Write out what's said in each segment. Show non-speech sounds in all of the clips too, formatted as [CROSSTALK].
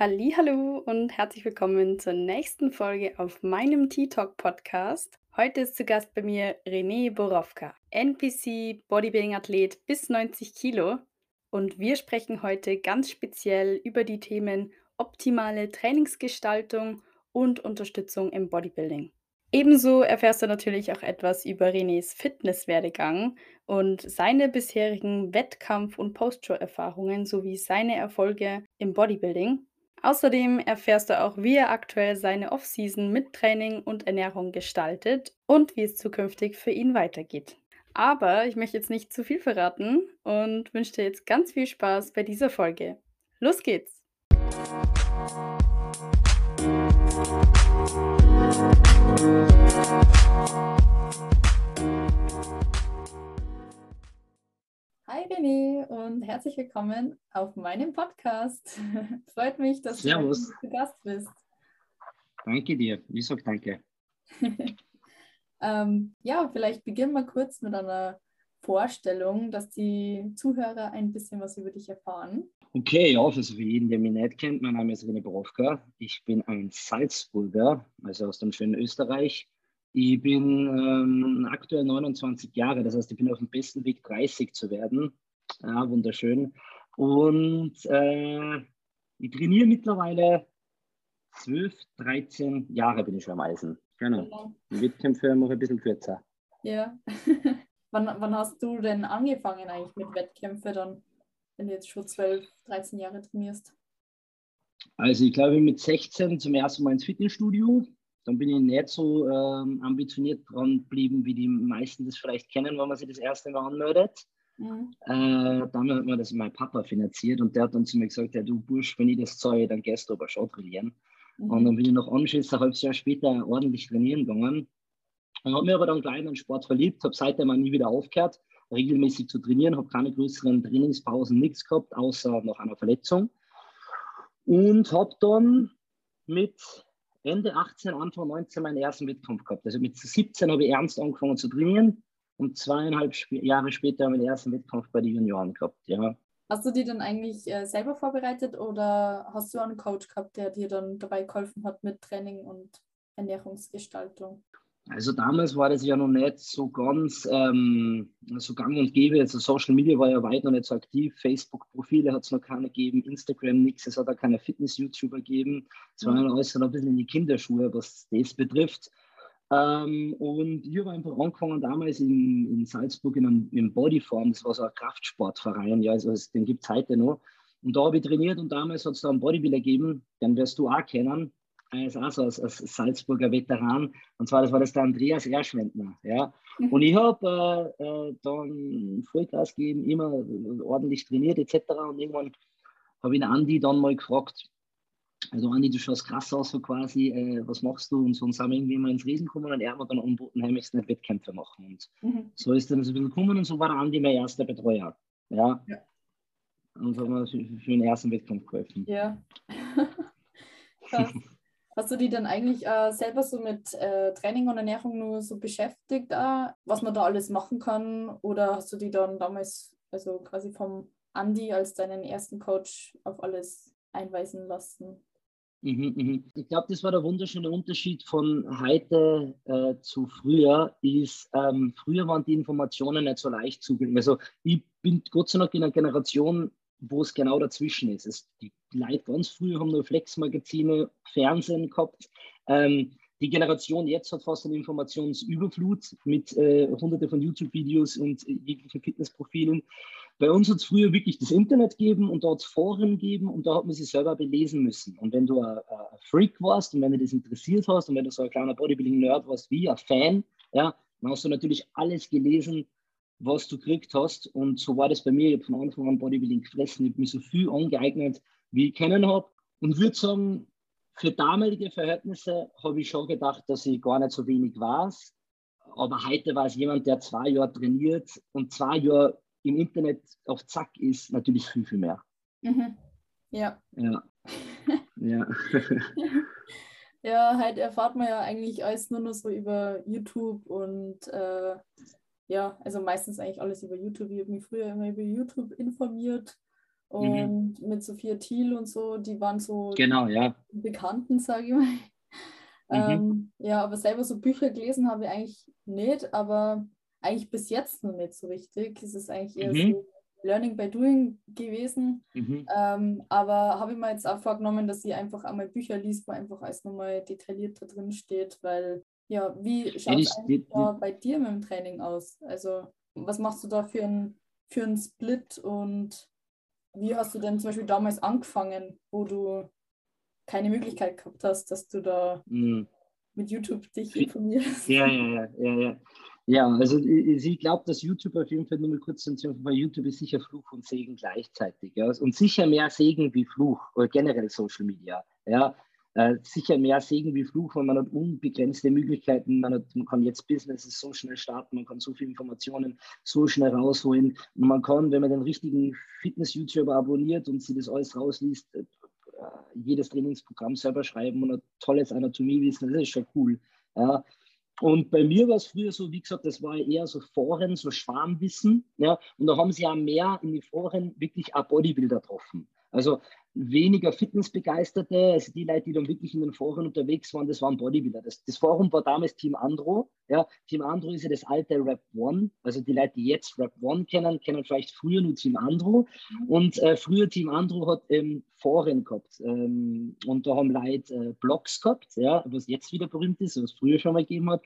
Hallo und herzlich willkommen zur nächsten Folge auf meinem T-Talk Podcast. Heute ist zu Gast bei mir René Borowka, NPC Bodybuilding Athlet bis 90 Kilo und wir sprechen heute ganz speziell über die Themen optimale Trainingsgestaltung und Unterstützung im Bodybuilding. Ebenso erfährst du natürlich auch etwas über Renés Fitnesswerdegang und seine bisherigen Wettkampf- und Postshow-Erfahrungen sowie seine Erfolge im Bodybuilding. Außerdem erfährst du auch, wie er aktuell seine Offseason mit Training und Ernährung gestaltet und wie es zukünftig für ihn weitergeht. Aber ich möchte jetzt nicht zu viel verraten und wünsche dir jetzt ganz viel Spaß bei dieser Folge. Los geht's! Hi René und herzlich willkommen auf meinem Podcast. [LAUGHS] Freut mich, dass Servus. du zu Gast bist. Danke dir. Ich sage danke. [LAUGHS] ähm, ja, vielleicht beginnen wir kurz mit einer Vorstellung, dass die Zuhörer ein bisschen was über dich erfahren. Okay, ja, also für jeden, der mich nicht kennt, mein Name ist René Borowka. Ich bin ein Salzburger, also aus dem schönen Österreich. Ich bin ähm, aktuell 29 Jahre, das heißt, ich bin auf dem besten Weg, 30 zu werden. Ja, wunderschön. Und äh, ich trainiere mittlerweile 12, 13 Jahre bin ich schon am Eisen. Genau. Genau. Die Wettkämpfe mache ich ein bisschen kürzer. Ja. [LAUGHS] wann, wann hast du denn angefangen eigentlich mit Wettkämpfen dann, wenn du jetzt schon 12, 13 Jahre trainierst? Also ich glaube mit 16 zum ersten Mal ins Fitnessstudio. Dann bin ich nicht so ähm, ambitioniert dran geblieben, wie die meisten das vielleicht kennen, wenn man sich das erste Mal anmeldet. Mhm. Äh, dann hat mir das mein Papa finanziert und der hat dann zu mir gesagt, ja du Bursch, wenn ich das zahle, dann gehst du aber schon trainieren. Mhm. Und dann bin ich noch anschließend ein halbes Jahr später ordentlich trainieren gegangen. Und habe mir aber dann gleich in den Sport verliebt, habe seitdem auch nie wieder aufgehört, regelmäßig zu trainieren, habe keine größeren Trainingspausen, nichts gehabt, außer nach einer Verletzung. Und habe dann mit Ende 18, Anfang 19 meinen ersten Wettkampf gehabt. Also mit 17 habe ich ernst angefangen zu trainieren und zweieinhalb Sp Jahre später meinen ersten Wettkampf bei den Junioren gehabt. Ja. Hast du die dann eigentlich äh, selber vorbereitet oder hast du einen Coach gehabt, der dir dann dabei geholfen hat mit Training und Ernährungsgestaltung? Also damals war das ja noch nicht so ganz ähm, so gang und gäbe. Also Social Media war ja weit noch nicht so aktiv. Facebook-Profile hat es noch keine gegeben, Instagram nichts. Es hat auch keine Fitness-YouTuber gegeben. Es war ja alles noch ein bisschen in die Kinderschuhe, was das betrifft. Ähm, und ich habe einfach angefangen damals in, in Salzburg in einem, im Bodyform. Das war so ein Kraftsportverein, ja, also den gibt es heute noch. Und da habe ich trainiert und damals hat es da einen Bodybuilder gegeben, den wirst du auch kennen. Er ist auch so als, als Salzburger Veteran. Und zwar, das war das der Andreas Erschwendner. Ja. Und ich habe äh, äh, dann Vollgas gegeben, immer ordentlich trainiert etc. Und irgendwann habe ich den Andi dann mal gefragt, also Andi, du schaust krass aus, so quasi, äh, was machst du? Und so und sind wir irgendwie mal ins Riesen gekommen und er hat mir dann angeboten, hey, möchtest du nicht Wettkämpfe machen? Und Mhm. so ist dann so ein bisschen gekommen und so war der Andi mein erster Betreuer. Ja. Ja. Und so hat mir für, für den ersten Wettkampf geholfen. Ja. [LAUGHS] Krass. Hast du die dann eigentlich äh, selber so mit äh, Training und Ernährung nur so beschäftigt, äh, was man da alles machen kann? Oder hast du die dann damals, also quasi vom Andi als deinen ersten Coach auf alles einweisen lassen? Mhm, mhm. Ich glaube, das war der wunderschöne Unterschied von heute äh, zu früher, ist, ähm, früher waren die Informationen nicht so leicht zugänglich. Also ich bin Gott sei Dank in einer Generation, wo es genau dazwischen ist. Es, die Leute ganz früher haben nur Flex-Magazine, Fernsehen gehabt. Ähm, die Generation jetzt hat fast eine Informationsüberflut mit äh, hunderte von YouTube-Videos und äh, jeglichen Fitnessprofilen. Bei uns hat es früher wirklich das Internet gegeben und es Foren gegeben und da hat man sich selber belesen müssen. Und wenn du ein, Freak warst und wenn dich das interessiert hast und wenn du so ein kleiner Bodybuilding-Nerd warst wie ein Fan, ja, dann hast du natürlich alles gelesen, was du gekriegt hast. Und so war das bei mir. Ich habe von Anfang an Bodybuilding gefressen. Ich habe mir so viel angeeignet, wie ich kennen habe. Und würde sagen, für damalige Verhältnisse habe ich schon gedacht, dass ich gar nicht so wenig weiß. Aber heute war es jemand, der zwei Jahre trainiert und zwei Jahre im Internet auf Zack ist, natürlich viel, viel mehr. Mhm. Ja. Ja. [LAUGHS] ja. Ja, halt erfahrt man ja eigentlich alles nur noch so über YouTube und äh, ja, also meistens eigentlich alles über YouTube. Ich habe mich früher immer über YouTube informiert und mhm. mit Sophia Thiel und so, die waren so genau, ja. Bekannten, sage ich mal. [LAUGHS] Mhm. Ähm, ja, aber selber so Bücher gelesen habe ich eigentlich nicht, aber eigentlich bis jetzt noch nicht so richtig. Es ist eigentlich eher mhm. so Learning by Doing gewesen. Mhm. Ähm, aber habe ich mir jetzt auch vorgenommen, dass ich einfach einmal Bücher liest, wo einfach alles nochmal detaillierter drin steht, weil ja, wie schaut es ja, bei dir mit dem Training aus? Also was machst du da für einen für Split und wie hast du denn zum Beispiel damals angefangen, wo du keine Möglichkeit gehabt hast, dass du da mhm. mit YouTube dich informierst? Ja, ja, ja, ja, ja. Ja, also ich glaube, dass YouTube auf jeden Fall nur mal kurz zu weil YouTube ist sicher Fluch und Segen gleichzeitig. Ja? Und sicher mehr Segen wie Fluch oder generell Social Media. Ja? Äh, sicher mehr Segen wie Fluch, weil man hat unbegrenzte Möglichkeiten. Man, hat, man kann jetzt Businesses so schnell starten, man kann so viele Informationen so schnell rausholen. Und man kann, wenn man den richtigen Fitness-YouTuber abonniert und sich das alles rausliest, äh, jedes Trainingsprogramm selber schreiben und ein tolles Anatomiewissen, das ist schon cool. Ja? Und bei mir war es früher so, wie gesagt, das war eher so Foren, so Schwarmwissen. Ja, und da haben sie ja mehr in die Foren wirklich auch Bodybuilder getroffen. Also weniger Fitnessbegeisterte, also die Leute, die dann wirklich in den Foren unterwegs waren, das waren Bodybuilder. Das, das Forum war damals Team Andro. Ja, Team Andro ist ja das alte Rap One. Also die Leute, die jetzt Rap One kennen, kennen vielleicht früher nur Team Andro. Mhm. Und äh, früher Team Andro hat ähm, Foren gehabt. Ähm, und da haben Leute äh, Blogs gehabt, ja, was jetzt wieder berühmt ist, was es früher schon mal gegeben hat.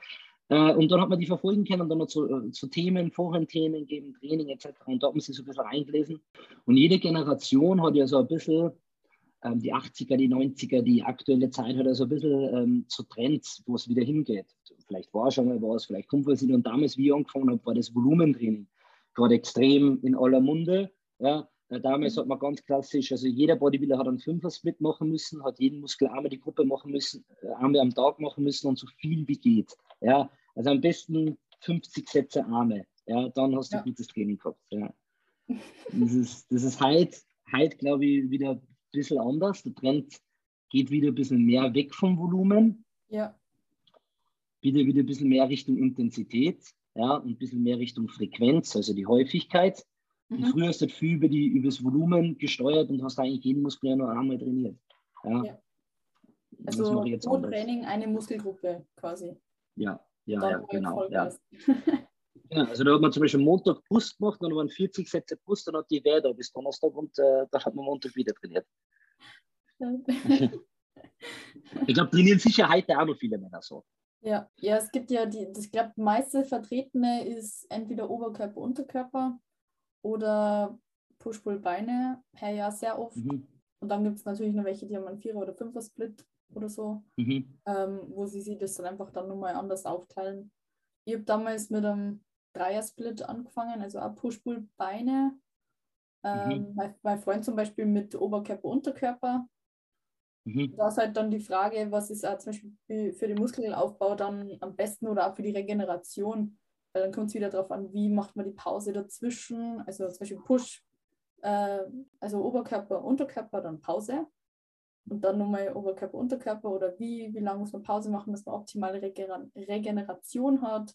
Äh, und dann hat man die verfolgen können und dann noch zu, äh, zu Themen, Forenthemen gegeben, Training etc. Und da haben sie so ein bisschen reingelesen. Und jede Generation hat ja so ein bisschen, ähm, die 80er, die 90er, die aktuelle Zeit hat ja so ein bisschen ähm, zu Trends, wo es wieder hingeht. Vielleicht war schon mal was, vielleicht kommt was hin. Und damals, wie ich angefangen habe, war das Volumentraining gerade extrem in aller Munde. Ja, Damals hat man ganz klassisch, also jeder Bodybuilder hat einen Fünfer-Split machen müssen, hat jeden Muskel einmal die Gruppe machen müssen, einmal am Tag machen müssen und so viel wie geht. Ja, also am besten 50 Sätze Arme. Ja, dann hast du ja. gutes Training gehabt. Ja. Das ist, das ist heute, heute glaube ich, wieder ein bisschen anders. Der Trend geht wieder ein bisschen mehr weg vom Volumen. Ja. Wieder, wieder ein bisschen mehr Richtung Intensität. Ja, und ein bisschen mehr Richtung Frequenz, also die Häufigkeit. Mhm. Früher hast du viel über, die, über das Volumen gesteuert und hast eigentlich jeden Muskel ja nur einmal trainiert. Ja. ja. Also pro Training eine Muskelgruppe quasi. Ja, ja, ja genau. Ja. ja. [LAUGHS] also da hat man zum Beispiel Montag Brust gemacht, dann waren 40 Sätze Brust, dann hat die da bis Donnerstag und äh, dann hat man Montag wieder trainiert. [LAUGHS] [LAUGHS] ich glaube, trainieren sicher heute auch noch viele Männer so. Ja, ja, es gibt ja die, ich glaube, meiste vertretene ist entweder Oberkörper, Unterkörper oder Push-Pull-Beine, ja sehr oft. Mhm. Und dann gibt es natürlich noch welche, die haben einen Vierer- oder Fünfer-Split oder so, mhm. ähm, wo sie sich das dann einfach dann nochmal anders aufteilen. Ich habe damals mit einem Dreier-Split angefangen, also auch Push-Pull-Beine. Ähm, mhm. mein, mein, Freund zum Beispiel mit Oberkörper, Unterkörper. Mhm. Da ist halt dann die Frage, was ist auch zum Beispiel für den Muskelaufbau dann am besten oder auch für die Regeneration. Weil dann kommt es wieder darauf an, wie macht man die Pause dazwischen. Also zum Beispiel Push, äh, also Oberkörper, Unterkörper, dann Pause und dann nochmal Oberkörper, Unterkörper oder wie, wie lange muss man Pause machen, dass man optimale Regener Regeneration hat.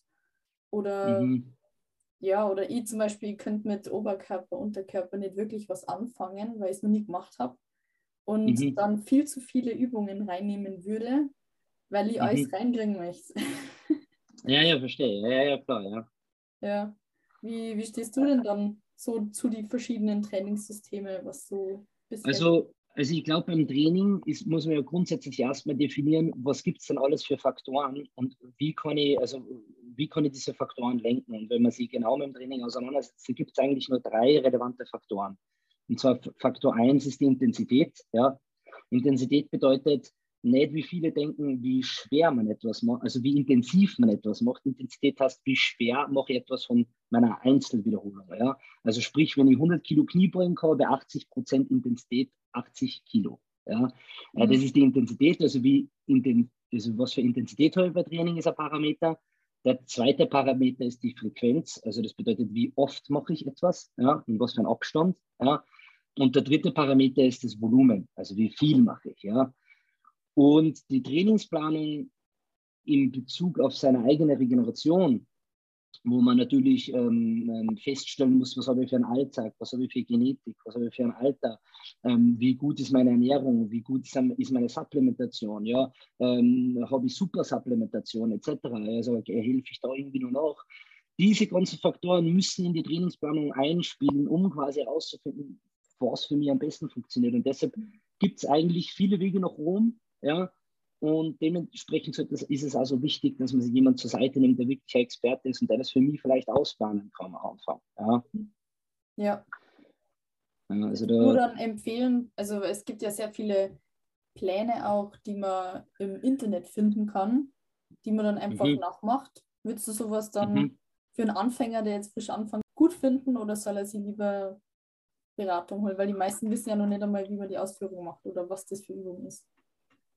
Oder mhm. ja, oder ich zum Beispiel könnte mit Oberkörper, Unterkörper nicht wirklich was anfangen, weil ich es noch nie gemacht habe. Und mhm. dann viel zu viele Übungen reinnehmen würde, weil ich mhm. alles reinkriegen möchte. [LAUGHS] ja, ja, verstehe. Ja, ja, klar, ja. Ja. Wie, wie stehst du denn dann so zu den verschiedenen Trainingssystemen, was so bisher Also also ich glaube, beim Training ist, muss man ja grundsätzlich erstmal definieren, was gibt es denn alles für Faktoren und wie kann ich, also wie kann ich diese Faktoren lenken? Und wenn man sich genau mit dem Training auseinandersetzt, gibt es eigentlich nur drei relevante Faktoren. Und zwar Faktor 1 ist die Intensität. Ja. Intensität bedeutet, nicht wie viele denken, wie schwer man etwas macht, also wie intensiv man etwas macht. Intensität heißt, wie schwer mache ich etwas von meiner Einzelwiederholung. Ja? Also sprich, wenn ich 100 Kilo Kniebeugen habe, bei 80 Prozent Intensität 80 Kilo. Ja? Mhm. Das ist die Intensität, also, wie in also was für Intensität habe ich bei Training ist ein Parameter. Der zweite Parameter ist die Frequenz, also das bedeutet, wie oft mache ich etwas, ja, in was für einem Abstand. Ja. Und der dritte Parameter ist das Volumen, also wie viel mache ich. Ja. Und die Trainingsplanung in Bezug auf seine eigene Regeneration wo man natürlich ähm, ähm, feststellen muss, was habe ich für einen Alltag, was habe ich für Genetik, was habe ich für ein Alter, ähm, wie gut ist meine Ernährung, wie gut ist meine Supplementation, ja, ähm, habe ich Supersupplementation etc. Also helfe ich da irgendwie nur noch. Diese ganzen Faktoren müssen in die Trainingsplanung einspielen, um quasi herauszufinden, was für mich am besten funktioniert. Und deshalb gibt es eigentlich viele Wege nach Rom. Ja, und dementsprechend ist es also wichtig, dass man sich jemand zur Seite nimmt, der wirklich Experte ist und der das für mich vielleicht ausplanen kann am Anfang. Ja. ja. Also da, Nur dann empfehlen, also es gibt ja sehr viele Pläne auch, die man im Internet finden kann, die man dann einfach mhm. nachmacht. Würdest du sowas dann mhm. für einen Anfänger, der jetzt frisch anfängt, gut finden oder soll er sich lieber Beratung holen? Weil die meisten wissen ja noch nicht einmal, wie man die Ausführung macht oder was das für Übung ist.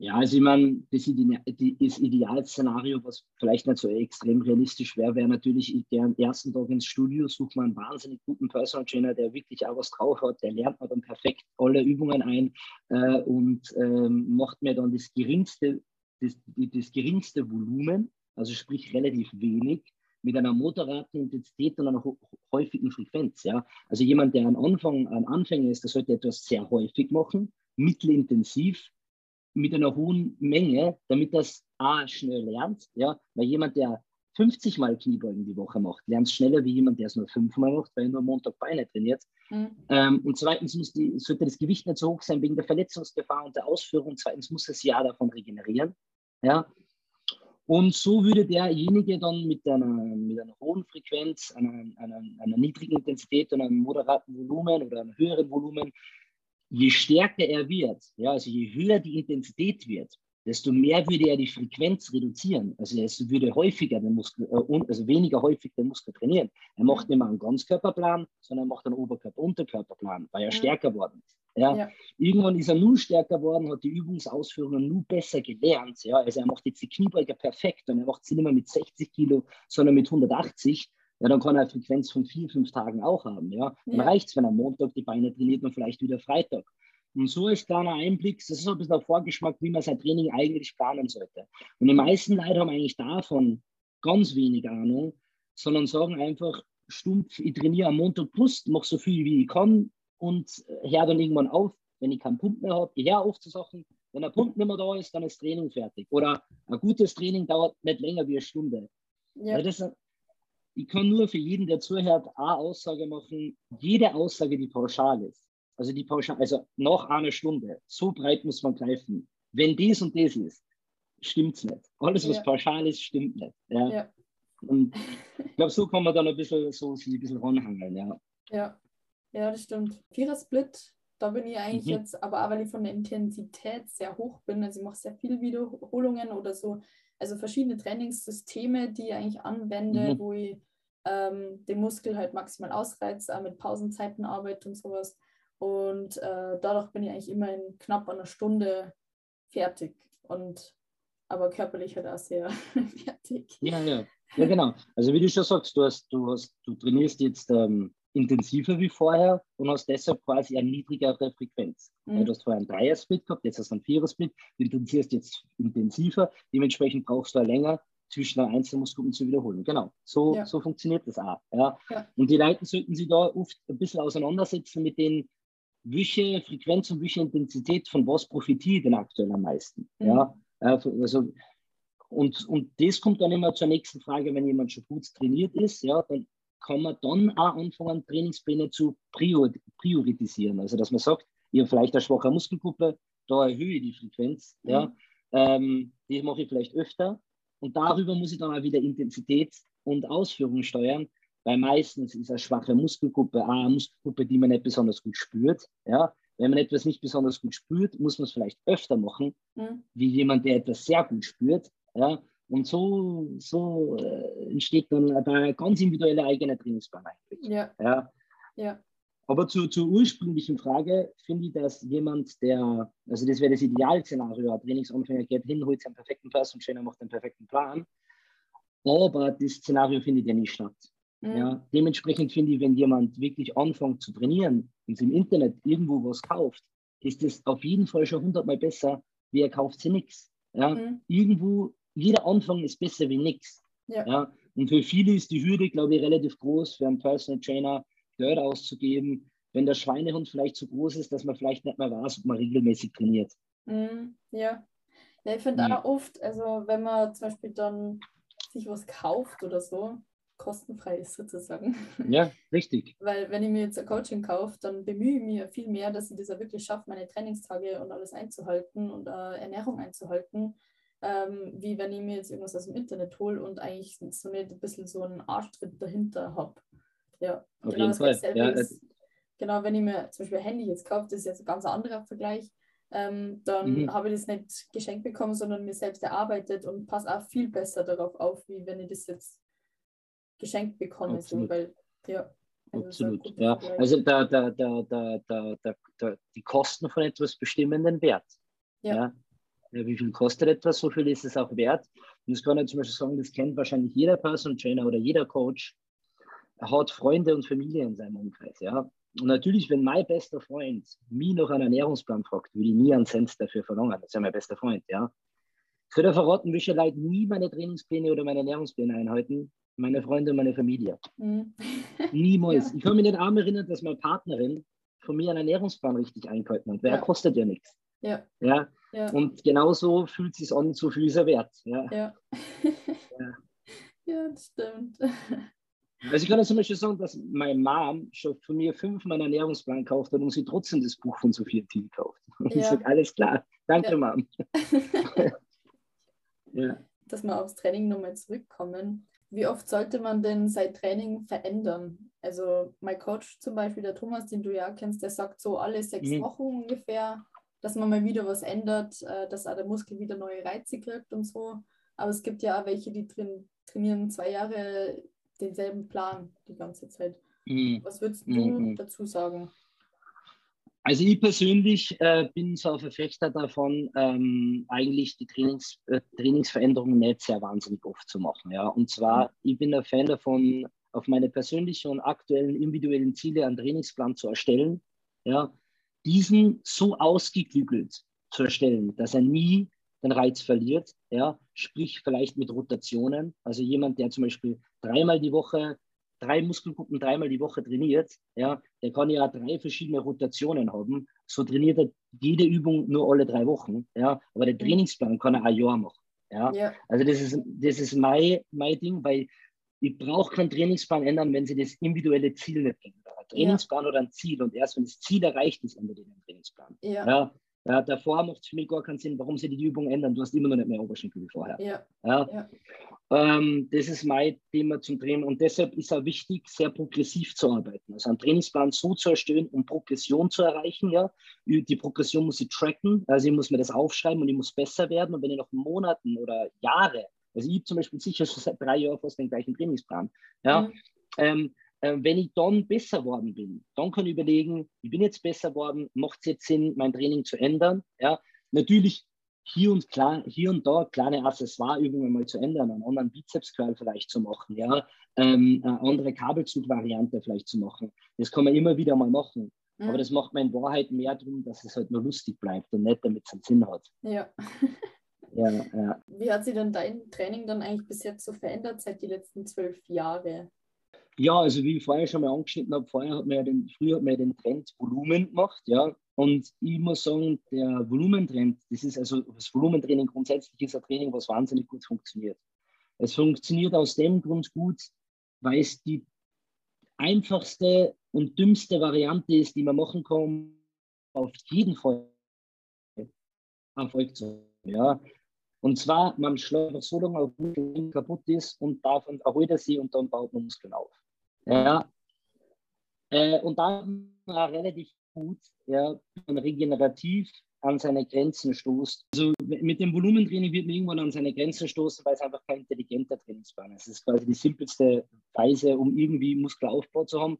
Ja, also ich meine, das, das Idealszenario, was vielleicht nicht so extrem realistisch wäre, wäre natürlich, der am ersten Tag ins Studio sucht man einen wahnsinnig guten Personal Trainer, der wirklich auch was drauf hat, der lernt man dann perfekt alle Übungen ein äh, und ähm, macht mir dann das geringste, das, das geringste Volumen, also sprich relativ wenig, mit einer moderaten Intensität und einer häufigen Frequenz. Ja? Also jemand, der am Anfang ein Anfänger ist, der sollte etwas sehr häufig machen, mittelintensiv, mit einer hohen Menge, damit das A schnell lernt, ja, weil jemand, der 50 Mal Kniebeugen die Woche macht, lernt es schneller wie jemand, der es nur fünfmal macht, weil er nur Montag Beine trainiert. Mhm. Ähm, und zweitens muss die, sollte das Gewicht nicht so hoch sein wegen der Verletzungsgefahr und der Ausführung. Zweitens muss das Jahr davon regenerieren. Ja. Und so würde derjenige dann mit einer, mit einer hohen Frequenz, einer, einer, einer niedrigen Intensität und einem moderaten Volumen oder einem höheren Volumen je stärker er wird, ja, also je höher die Intensität wird, desto mehr würde er die Frequenz reduzieren. Also es würde häufiger den Muskel, äh, also weniger häufig den Muskel trainieren. Er macht nicht mehr einen Ganzkörperplan, sondern er macht einen Oberkörper-Unterkörperplan, weil er ja. stärker worden ist. Ja. ja. Irgendwann ist er nur stärker worden, hat die Übungsausführungen nur besser gelernt. Ja. Also er macht jetzt die Kniebeuger perfekt und er macht sie nicht mehr mit 60 Kilo, sondern mit 180 ja, dann kann er eine Frequenz von vier, fünf Tagen auch haben. Ja? Dann ja. reicht es, wenn er Montag die Beine trainiert und vielleicht wieder Freitag. Und so ist kleiner Einblick, das ist so ein bisschen der Vorgeschmack, wie man sein Training eigentlich planen sollte. Und die meisten Leute haben eigentlich davon ganz wenig Ahnung, sondern sagen einfach stumpf, ich trainiere am Montag Brust, mache so viel wie ich kann und höre dann irgendwann auf, wenn ich keinen Pump mehr habe, ich höre auf zu Sachen. Wenn der Pump nicht mehr da ist, dann ist Training fertig. Oder ein gutes Training dauert nicht länger wie eine Stunde. Ja. das, ich kann nur für jeden, der zuhört, eine Aussage machen. Jede Aussage, die pauschal ist, also die pauschal, also nach einer Stunde, so breit muss man greifen. Wenn dies und das ist, stimmt es nicht. Alles, was ja. pauschal ist, stimmt nicht. Ja. ja. Und ich glaube, so kann man dann ein bisschen so sich ein bisschen ranhangeln, ja. Ja, ja, das stimmt. Vierer-Split, da bin ich eigentlich mhm. jetzt, aber auch weil ich von der Intensität sehr hoch bin, also ich mache sehr viele Wiederholungen oder so also verschiedene Trainingssysteme, die ich eigentlich anwende, mhm. wo ich ähm, den Muskel halt maximal ausreize, auch mit Pausenzeiten arbeite und sowas. Und äh, dadurch bin ich eigentlich immer in knapp einer Stunde fertig. Und aber körperlich halt auch sehr [LAUGHS] fertig. Ja, ja. Ja, genau. Also wie du schon sagst, du hast, du hast, du trainierst jetzt ähm, intensiver wie vorher und hast deshalb quasi eine niedrigere Frequenz. Mhm. Du hast vorher einen Dreier-Split gehabt, jetzt hast du einen Vierer-Split, du intensivst jetzt intensiver, dementsprechend brauchst du länger zwischen den einzelnen Muskeln zu wiederholen. Genau, so, ja. so funktioniert das auch. Ja. ja. Und die Leute sollten sich da oft ein bisschen auseinandersetzen mit den welche Frequenz und welche Intensität von was profitiert denn aktuell am meisten. Mhm. Ja. Also, und, und das kommt dann immer zur nächsten Frage, wenn jemand schon gut trainiert ist, ja, dann kann man dann auch anfangen, Trainingspläne zu priorisieren. Also, dass man sagt, ich habe vielleicht eine schwache Muskelgruppe, da erhöhe ich die Frequenz. Mhm. Ja. Ähm, die mache ich vielleicht öfter. Und darüber muss ich dann auch wieder Intensität und Ausführung steuern, weil meistens ist eine schwache Muskelgruppe auch eine Muskelgruppe, die man nicht besonders gut spürt. Ja. Wenn man etwas nicht besonders gut spürt, muss man es vielleicht öfter machen, mhm. wie jemand, der etwas sehr gut spürt. Ja. Und so, so äh, entsteht dann ein ganz individueller eigener Trainingsplan eigentlich. Ja. ja. ja. Aber zu, zur ursprünglichen Frage finde ich, dass jemand, der, also das wäre das Idealszenario, ein Trainingsanfänger geht hin, holt seinen perfekten Personal Trainer, macht einen perfekten Plan. Aber das Szenario findet ja nicht statt. Mhm. Ja, dementsprechend finde ich, wenn jemand wirklich anfängt zu trainieren und im Internet irgendwo was kauft, ist das auf jeden Fall schon hundertmal besser, wie er kauft sie nichts. Ja, mhm. Irgendwo jeder Anfang ist besser wie nichts. Ja. ja. Und für viele ist die Hürde, glaube ich, relativ groß, für einen Personal Trainer Geld auszugeben, wenn der Schweinehund vielleicht zu groß ist, dass man vielleicht nicht mehr weiß, ob man regelmäßig trainiert. Mm, ja. ja, ich finde mhm. auch oft, also wenn man zum Beispiel dann sich was kauft oder so, kostenfrei ist sozusagen. [LAUGHS] Ja, richtig. Weil wenn ich mir jetzt ein Coaching kaufe, dann bemühe ich mich viel mehr, dass ich das auch wirklich schaffe, meine Trainingstage und alles einzuhalten und äh, Ernährung einzuhalten, ähm, wie wenn ich mir jetzt irgendwas aus dem Internet hole und eigentlich so nicht ein bisschen so einen Arschtritt dahinter habe. Ja, Auf genau jeden Fall. Ja, genau, wenn ich mir zum Beispiel ein Handy jetzt kaufe, das ist jetzt ein ganz anderer Vergleich, ähm, dann mhm. habe ich das nicht geschenkt bekommen, sondern mir selbst erarbeitet und passe auch viel besser darauf auf, wie wenn ich das jetzt geschenkt bekomme. Absolut. So, weil, ja, also Absolut. Ja. Also da, da, da, da, da, da, da, die Kosten von etwas bestimmen den Wert. Ja. ja. Wie viel kostet etwas, so viel ist es auch wert. Und das kann ich zum Beispiel sagen, das kennt wahrscheinlich jeder Personal Trainer oder jeder Coach. Er hat Freunde und Familie in seinem Umkreis. Ja. Und natürlich, wenn mein bester Freund mich noch einen Ernährungsplan fragt, würde ich nie einen Cent dafür verlangen. Das ist ja mein bester Freund, ja. Ich würde verraten, welche Leute nie meine Trainingspläne oder meine Ernährungspläne einhalten, meine Freunde und meine Familie. Mhm. Niemals. [LAUGHS] Ja. Ich kann mich nicht arm erinnern, dass meine Partnerin von mir einen Ernährungsplan richtig eingehalten hat. Wer ja. kostet ja nichts. Ja. ja. ja. Und genauso fühlt es sich an, so viel ist er wert. Ja. Ja. ja. [LAUGHS] ja, das stimmt. Also ich kann zum Beispiel sagen, dass meine Mom schon von mir fünfmal einen Ernährungsplan gekauft hat und sie trotzdem das Buch von Sophia Thiel gekauft. Und [LAUGHS] ja. ich sage, alles klar, danke ja. Mom. [LAUGHS] ja. Dass wir aufs Training nochmal zurückkommen. Wie oft sollte man denn sein Training verändern? Also mein Coach zum Beispiel, der Thomas, den du ja kennst, der sagt so alle sechs mhm. Wochen ungefähr, dass man mal wieder was ändert, äh, dass auch der Muskel wieder neue Reize kriegt und so. Aber es gibt ja auch welche, die drin, trainieren zwei Jahre denselben Plan die ganze Zeit. Mhm. Was würdest du mhm. dazu sagen? Also ich persönlich äh, bin so ein Verfechter davon, ähm, eigentlich die Trainings, äh, Trainingsveränderungen nicht sehr wahnsinnig oft zu machen. Ja? Und zwar, mhm. ich bin ein Fan davon, auf meine persönlichen und aktuellen individuellen Ziele einen Trainingsplan zu erstellen, ja? Diesen so ausgeklügelt zu erstellen, dass er nie den Reiz verliert, ja? sprich vielleicht mit Rotationen. Also jemand, der zum Beispiel dreimal die Woche drei Muskelgruppen dreimal die Woche trainiert, ja, der kann ja drei verschiedene Rotationen haben. So trainiert er jede Übung nur alle drei Wochen, ja, aber der mhm. Trainingsplan kann er ein Jahr machen. Ja. ja. Also das ist, das ist mein, mein Ding, weil ich brauche keinen Trainingsplan ändern, wenn sie das individuelle Ziel nicht kennen. Trainingsplan ja. oder ein Ziel und erst wenn das Ziel erreicht ist, ändert ihr den Trainingsplan. Ja. ja. Ja, davor macht es für mich gar keinen Sinn, warum sie die Übung ändern. Du hast immer noch nicht mehr Oberschenkel wie vorher. Ja. ja. Ähm, das ist mein Thema zum Training und deshalb ist es wichtig, sehr progressiv zu arbeiten. Also einen Trainingsplan so zu erstellen, um Progression zu erreichen. Ja. Die Progression muss ich tracken, also ich muss mir das aufschreiben und ich muss besser werden. Und wenn ich noch Monaten oder Jahre, also ich zum Beispiel sicher schon seit drei Jahren fast den gleichen Trainingsplan. Ja. Mhm. Ähm, äh, wenn ich dann besser worden bin, dann kann ich überlegen, ich bin jetzt besser worden, macht es jetzt Sinn, mein Training zu ändern? Ja, natürlich hier und, klar, hier und da kleine Accessoireübungen mal zu ändern, einen anderen Bizeps-Curl vielleicht zu machen, ja, ähm, eine andere Kabelzug-Variante vielleicht zu machen. Das kann man immer wieder mal machen. Mhm. Aber das macht man in Wahrheit mehr darum, dass es halt nur lustig bleibt und nicht, damit es einen Sinn hat. Ja. [LAUGHS] ja, ja. Wie hat sich denn dein Training dann eigentlich bis jetzt so verändert seit die letzten zwölf Jahre? Ja, also wie ich vorher schon mal angeschnitten habe, vorher hat man ja den, früher hat man ja den Trend Volumen gemacht, ja. Und ich muss sagen, der Volumentrend, das ist also das Volumentraining grundsätzlich ist ein Training, was wahnsinnig gut funktioniert. Es funktioniert aus dem Grund gut, weil es die einfachste und dümmste Variante ist, die man machen kann, auf jeden Fall Erfolg zu haben. Ja. Und zwar, man schlägt so lange auf kaputt ist und davon erholt er sie und dann baut man Muskeln auf. Ja. Äh, und dann relativ gut, ja, regenerativ an seine Grenzen stoßt. Also mit dem Volumentraining wird man irgendwann an seine Grenzen stoßen, weil es einfach kein intelligenter Trainingsplan ist. Es ist quasi die simpelste Weise, um irgendwie Muskelaufbau zu haben.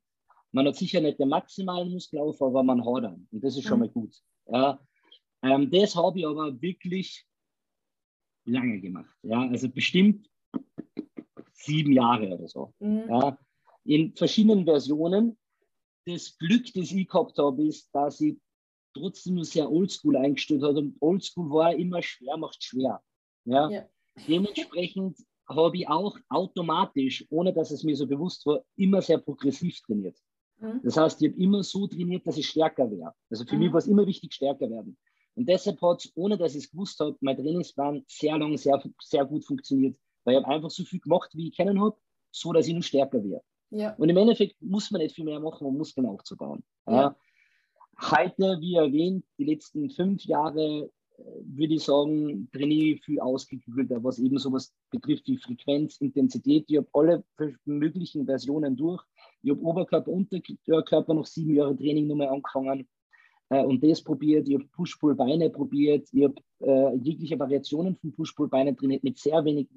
Man hat sicher nicht den maximalen Muskelaufbau, aber man hat einen. Und das ist schon mhm. mal gut. Ja. Ähm, das habe ich aber wirklich lange gemacht. Ja. Also bestimmt sieben Jahre oder so. Mhm. Ja in verschiedenen Versionen. Das Glück, das ich gehabt habe, ist, dass ich trotzdem nur sehr oldschool eingestellt habe. Und oldschool war immer schwer, macht schwer. Ja? ja. Dementsprechend habe ich auch automatisch, ohne dass es mir so bewusst war, immer sehr progressiv trainiert. Mhm. Das heißt, ich habe immer so trainiert, dass ich stärker wäre. Also für mhm. mich war es immer wichtig, stärker werden. Und deshalb hat es, ohne dass ich es gewusst habe, mein Trainingsplan sehr lang, sehr, sehr gut funktioniert. Weil ich habe einfach so viel gemacht, wie ich kennen habe, so dass ich noch stärker wäre. Ja. Und im Endeffekt muss man nicht viel mehr machen, um Muskeln aufzubauen. Ja. Ja. Heute, wie erwähnt, die letzten fünf Jahre würde ich sagen, trainiere ich viel ausgeklügelter, was eben sowas betrifft wie Frequenz, Intensität. Ich habe alle möglichen Versionen durch. Ich habe Oberkörper, Unterkörper noch sieben Jahre Training nochmal angefangen äh, und das probiert. Ich habe Push-Pull-Beine probiert. Ich habe äh, jegliche Variationen von Push-Pull-Beinen trainiert mit sehr wenig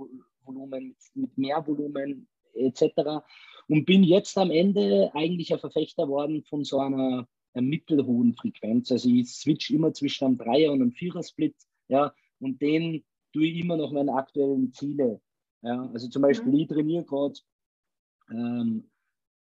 Volumen, mit, mit mehr Volumen etc. Und bin jetzt am Ende eigentlich ein Verfechter worden von so einer einer mittelhohen Frequenz. Also ich switch immer zwischen einem Dreier- und einem Vierer-Split, ja, und den tue ich immer nach meinen aktuellen Ziele. Ja, also zum Beispiel, mhm. ich trainiere gerade ähm,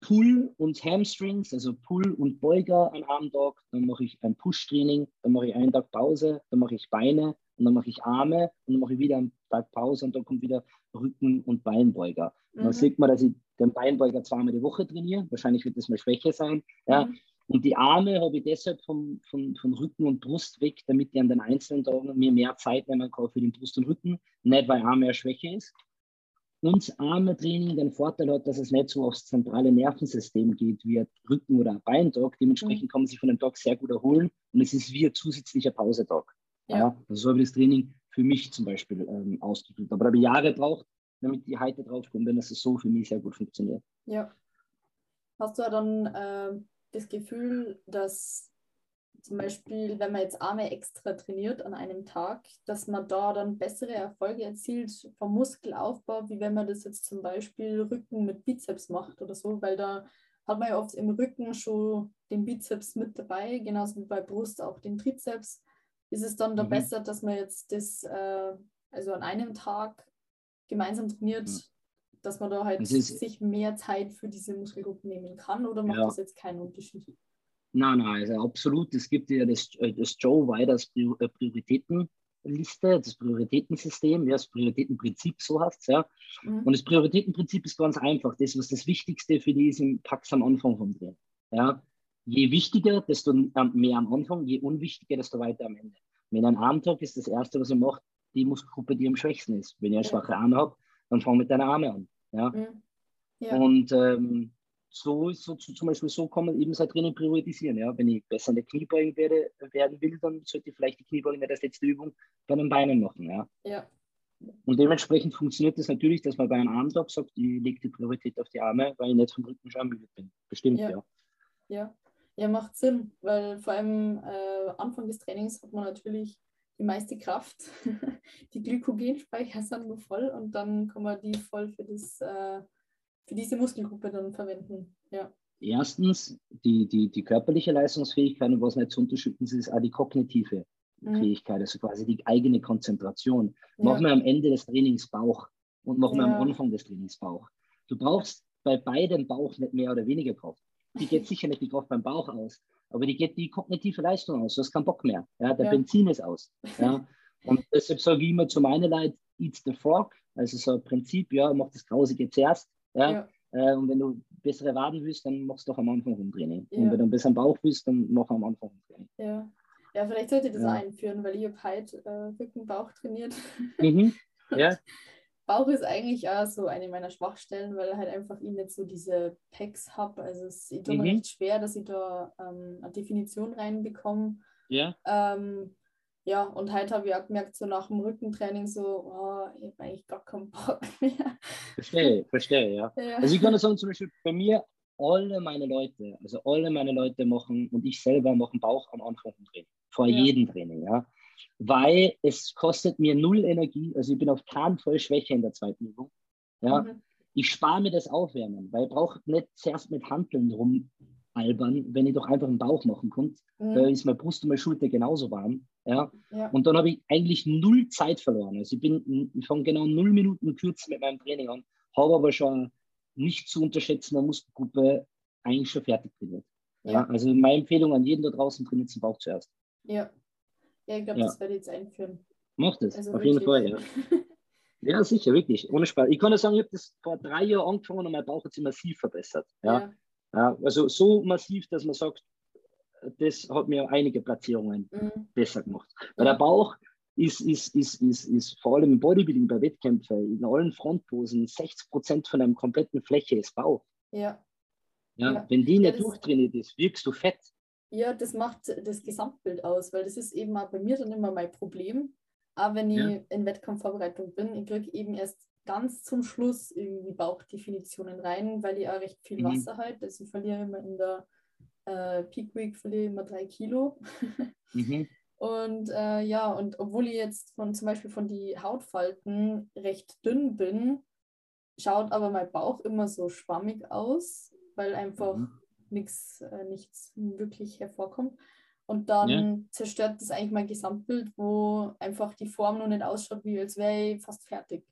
Pull und Hamstrings, also Pull und Beuger an einem Tag, dann mache ich ein Push-Training, dann mache ich einen Tag Pause, dann mache ich Beine und dann mache ich Arme und dann mache ich wieder einen Tag Pause und dann kommt wieder Rücken- und Beinbeuger. Mhm. dann sieht man, dass ich den Beinbeuger zweimal die Woche trainiere. Wahrscheinlich wird das mal Schwäche sein. Ja. Mhm. Und die Arme habe ich deshalb von, von, von Rücken und Brust weg, damit ich an den einzelnen Tagen mir mehr Zeit nehmen kann für den Brust und Rücken. Nicht, weil Arme eine Schwäche ist. Und das Arme-Training den Vorteil hat, dass es nicht so aufs zentrale Nervensystem geht wie ein Rücken- oder ein Beintag. Dementsprechend mhm. kann man sich von dem Tag sehr gut erholen und es ist wie ein zusätzlicher Pausetag. Ja. ja also so habe ich das Training für mich zum Beispiel ähm, ausgeführt. Aber da habe ich Jahre gebraucht, damit die heute draufkommen, wenn es so für mich sehr gut funktioniert. Ja. Hast du ja dann äh, das Gefühl, dass zum Beispiel, wenn man jetzt Arme extra trainiert an einem Tag, dass man da dann bessere Erfolge erzielt vom Muskelaufbau, wie wenn man das jetzt zum Beispiel Rücken mit Bizeps macht oder so, weil da hat man ja oft im Rücken schon den Bizeps mit dabei, genauso wie bei Brust auch den Trizeps. Ist es dann da mhm. besser, dass man jetzt das äh, also an einem Tag gemeinsam trainiert, mhm dass man da halt sich mehr Zeit für diese Muskelgruppen nehmen kann oder macht ja. das jetzt keinen Unterschied? Nein, nein, also absolut. Es gibt ja das, äh, das Joe Widers äh, Prioritätenliste, das Prioritätensystem, ja, das Prioritätenprinzip, so heißt es, ja. Mhm. Und das Prioritätenprinzip ist ganz einfach. Das, was das Wichtigste für die ist, packst am Anfang vom Drehen. Ja. Je wichtiger, desto mehr am Anfang, je unwichtiger, desto weiter am Ende. Wenn ein Armtag ist das Erste, was er macht, die Muskelgruppe, die am schwächsten ist. Wenn ich eine schwache Arme habe, dann fang mit deinen Armen an. Ja? Mhm. ja. Und ähm, so, so zum Beispiel so kann man eben sein Training priorisieren. Ja? Wenn ich besser in der Kniebeugen werde, werden will, dann sollte ich vielleicht die Kniebeugen nicht als letzte Übung bei den Beinen machen. Ja? ja. Und dementsprechend funktioniert es das natürlich, dass man bei einem Armtag sagt, ich lege die Priorität auf die Arme, weil ich nicht vom Rücken schon müde bin. Bestimmt, ja. ja. Ja. Ja, macht Sinn, weil vor allem äh, Anfang des Trainings hat man natürlich die meiste Kraft. [LAUGHS] die Glykogenspeicher sind nur voll und dann kann man die voll für, das, äh, für diese Muskelgruppe dann verwenden. Ja. Erstens die, die, die körperliche Leistungsfähigkeit und was nicht zu unterschütten ist, ist auch die kognitive mhm. Fähigkeit, also quasi die eigene Konzentration. Ja. Machen wir am Ende des Trainings Bauch und machen wir am Anfang des Trainings Bauch. Du brauchst bei beidem Bauch nicht mehr oder weniger Kraft. Die geht sicher nicht die Kraft beim Bauch aus, aber die geht die kognitive Leistung aus. Du hast keinen Bock mehr. Ja, der ja. Benzin ist aus. Ja. Und deshalb sage ich immer zu meinen Leuten, eat the frog. Also so ein Prinzip, ja, mach das Grausige zuerst. Ja. ja. Äh, und wenn du bessere Waden willst, dann machst du doch am Anfang Rumtraining. Ja. Und wenn du einen besseren Bauch willst, dann mach am Anfang Rumtraining. Ja. ja, vielleicht sollte ich das ja. einführen, weil ich habe heute äh, Rücken, Bauch trainiert. Mhm. [LAUGHS] Ja. Bauch ist eigentlich auch so eine meiner Schwachstellen, weil halt einfach ich nicht so diese Packs habe. Also es ist mhm. recht schwer, dass ich da ähm, eine Definition reinbekomme. Ja. Ähm, ja, und heute habe ich auch gemerkt, so nach dem Rückentraining, so, oh, ich habe eigentlich gar keinen Bock [LAUGHS] mehr. Verstehe, verstehe, ja. [LAUGHS] ja. Also ich kann sagen, zum Beispiel bei mir, alle meine Leute, also alle meine Leute machen und ich selber machen Bauch am Anfang vom Training, vor ja. jedem Training, ja weil es kostet mir null Energie. Also ich bin auf keinen Fall schwächer in der zweiten Übung. Ja. Mhm. Ich spare mir das Aufwärmen, weil ich brauche nicht zuerst mit Handeln rumalbern, wenn ich doch einfach einen Bauch machen kann. Mhm. Da ist meine Brust und meine Schulter genauso warm. Ja. ja. Und dann habe ich eigentlich null Zeit verloren. Also ich bin, fange genau null Minuten kürzer mit meinem Training an, habe aber schon nicht zu unterschätzende Muskelgruppe eigentlich schon fertig trainiert. Ja. ja. Also meine Empfehlung an jeden da draußen trainiert den Bauch zuerst. Ja, ja, ich glaube, ja. das werde ich jetzt einführen. Mach das, also auf jeden Fall, ja. Ja, sicher, wirklich, ohne Spaß. Ich kann nur sagen, ich habe das vor drei Jahren angefangen und mein Bauch hat sich massiv verbessert. Ja. ja. ja also so massiv, dass man sagt, das hat mir einige Platzierungen mhm. besser gemacht. Weil der Bauch ist, ist, ist, ist, ist vor allem im Bodybuilding bei Wettkämpfen, in allen Frontposen, 60 Prozent von einem kompletten Fläche ist Bauch. Ja. Ja, ja. Wenn die nicht ja, durchtrainiert ist, wirkst du fett. Ja, das macht das Gesamtbild aus, weil das ist eben auch bei mir dann immer mein Problem. Aber wenn ich ja. in Wettkampfvorbereitung bin, ich kriege eben erst ganz zum Schluss irgendwie Bauchdefinitionen rein, weil ich auch recht viel mhm. Wasser halt. Also ich verliere immer in der äh, Peak Week verliere immer drei Kilo. [LAUGHS] mhm. Und äh, ja, und obwohl ich jetzt von zum Beispiel von die Hautfalten recht dünn bin, schaut aber mein Bauch immer so schwammig aus, weil einfach mhm. Nix, äh, nichts wirklich hervorkommt. Und dann ja. zerstört das eigentlich mein Gesamtbild, wo einfach die Form noch nicht ausschaut, wie als wäre ich fast fertig.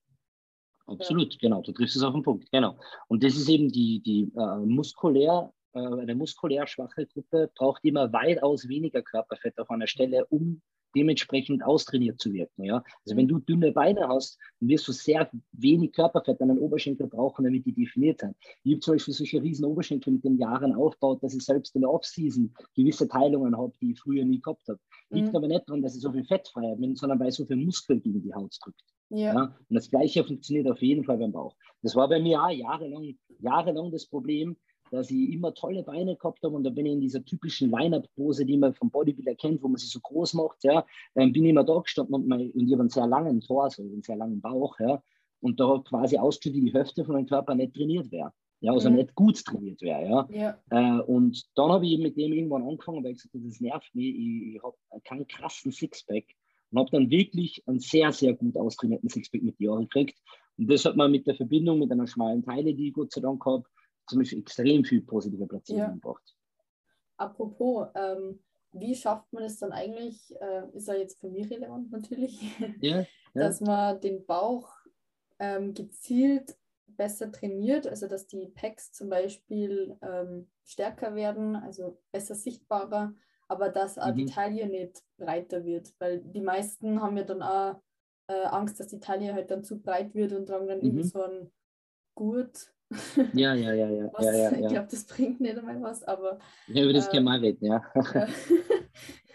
Absolut, ja. genau. Du triffst es auf den Punkt, genau. Und das ist eben die, die äh, muskulär äh, eine muskulär schwache Gruppe braucht immer weitaus weniger Körperfett auf einer Stelle, um dementsprechend austrainiert zu wirken. Ja? Also wenn du dünne Beine hast, dann wirst du sehr wenig Körperfett an den Oberschenkel brauchen, damit die definiert sind. Ich habe zum Beispiel solche riesen Oberschenkel mit den Jahren aufgebaut, dass ich selbst in der Offseason gewisse Teilungen habe, die ich früher nie gehabt habe. Liegt mhm. aber nicht daran, dass ich so viel Fett frei bin, sondern weil so viel Muskel gegen die Haut drückt. Ja. ja. Und das Gleiche funktioniert auf jeden Fall beim Bauch. Das war bei mir auch jahrelang, jahrelang das Problem, dass ich immer tolle Beine gehabt habe und da bin ich in dieser typischen Line-Up-Pose, die man vom Bodybuilder kennt, wo man sich so groß macht, ja, ähm, bin ich immer da gestanden und, mein, und ich habe einen sehr langen Torso, einen sehr langen Bauch, ja, und da quasi ausgeschaut, wie die Hälfte von meinem Körper nicht trainiert wäre. Ja, also mhm. nicht gut trainiert wäre. Ja. ja. Äh, und dann habe ich mit dem irgendwann angefangen, weil ich gesagt habe, das nervt mich, ich, ich habe keinen krassen Sixpack und habe dann wirklich einen sehr, sehr gut austrainierten Sixpack mit Jahren gekriegt. Und das hat man mit der Verbindung mit einer schmalen Teile, die ich Gott sei Dank habe, zum Beispiel extrem viel positive Platzierungen ja. gebracht. Apropos, ähm, wie schafft man es dann eigentlich, äh, ist ja jetzt für mich relevant natürlich, [LAUGHS] ja, ja. dass man den Bauch ähm, gezielt besser trainiert, also dass die Packs zum Beispiel ähm, stärker werden, also besser sichtbarer, aber dass auch mhm. die Taille nicht breiter wird, weil die meisten haben ja dann auch äh, Angst, dass die Taille halt dann zu breit wird und tragen dann mhm. eben so ein Gurt ja, ja, ja, ja. Was, ja, ja, Ich glaube, das bringt nicht einmal was, aber. Ja, über das äh, können wir reden, ja.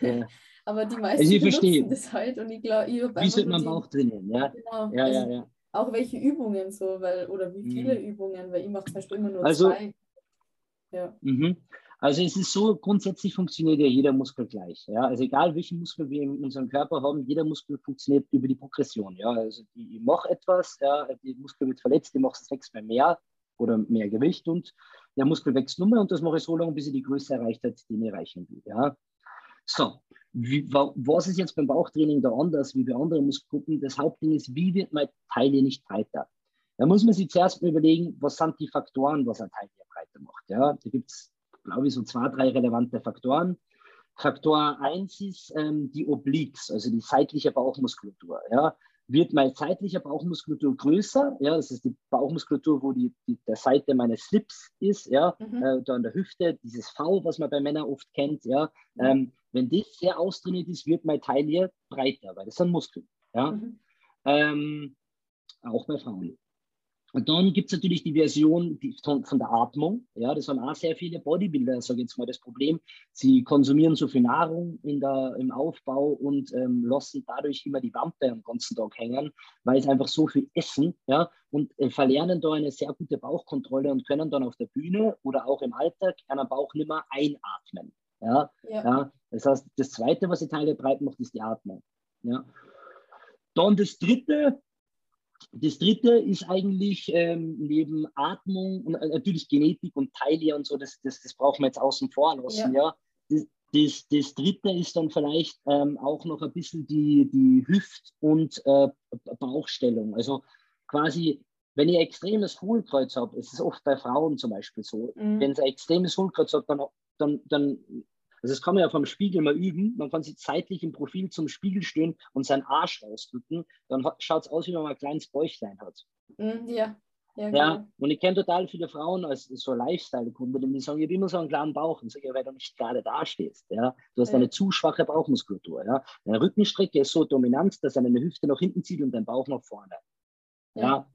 ja. [LAUGHS] [LAUGHS] Aber die meisten also verstehe. das halt und ich glaube, ich Wie sollte man Bauch trainieren, ja? Genau. Ja, also ja, ja. Auch welche Übungen so, weil, oder wie viele mhm. Übungen, weil ich mache zum Beispiel immer nur also, zwei. Ja. Mhm. Also es ist so, grundsätzlich funktioniert ja jeder Muskel gleich. Ja? Also egal welchen Muskel wir in unserem Körper haben, jeder Muskel funktioniert über die Progression. Ja? Also die, ich mache etwas, ja, die Muskel wird verletzt, ich mache es sechsmal mehr, oder mehr Gewicht und der Muskel wächst nur mehr und das mache ich so lange, bis ich die Größe erreicht hat, die ich erreichen will. Ja. So, wie, was ist jetzt beim Bauchtraining da anders wie bei anderen Muskelgruppen? Das Hauptding ist, wie wird meine Taille nicht breiter? Da muss man sich zuerst mal überlegen, was sind die Faktoren, was eine Taille breiter macht. Ja. Da gibt es, glaube ich, so zwei, drei relevante Faktoren. Faktor 1 ist ähm, die Obliques, also die seitliche Bauchmuskulatur. Ja wird meine seitliche Bauchmuskulatur größer. Ja, das ist die Bauchmuskulatur, wo die, die der Seite meines Slips ist, ja, mhm. äh, da an der Hüfte, dieses V, was man bei Männern oft kennt, ja. Mhm. Ähm, wenn das sehr austrainiert ist, wird meine Taille breiter, weil das sind Muskeln, ja. Mhm. Ähm, auch bei Frauen. Und dann gibt es natürlich die Version die, von, von, der Atmung. Ja, das haben auch sehr viele Bodybuilder, sage ich jetzt mal, das Problem. Sie konsumieren so viel Nahrung in der, im Aufbau und ähm, lassen dadurch immer die Wampe am ganzen Tag hängen, weil sie einfach so viel essen ja, und äh, verlernen da eine sehr gute Bauchkontrolle und können dann auf der Bühne oder auch im Alltag einen Bauch nicht mehr einatmen. Ja, ja. ja. Das heißt, das Zweite, was die Teile breit macht, ist die Atmung. Ja. Dann das Dritte, das dritte ist eigentlich ähm, neben Atmung und äh, natürlich Genetik und Teile und so, das, das, das brauchen wir jetzt außen vor lassen, ja. ja. Das, das, das, dritte ist dann vielleicht ähm, auch noch ein bisschen die, die Hüft- und äh, Bauchstellung. Also quasi, wenn ich extremes Hohlkreuz habe, ist es oft bei Frauen zum Beispiel so, mhm. wenn sie ein extremes Hohlkreuz hat, dann, dann, dann also das kann man ja vom Spiegel mal üben. Man kann sich zeitlich im Profil zum Spiegel stehen und seinen Arsch rausdrücken. Dann schaut es aus, wie wenn man ein kleines Bäuchlein hat. Mm, ja. Ja, ja, und ich kenne total viele Frauen als so Lifestyle-Kunden, die sagen, ich habe immer so einen kleinen Bauch. Und sage, ja, weil du nicht gerade dastehst. Ja? Du hast ja. eine zu schwache Bauchmuskulatur. Ja? Deine Rückenstrecke ist so dominant, dass deine Hüfte nach hinten zieht und dein Bauch nach vorne. Ja.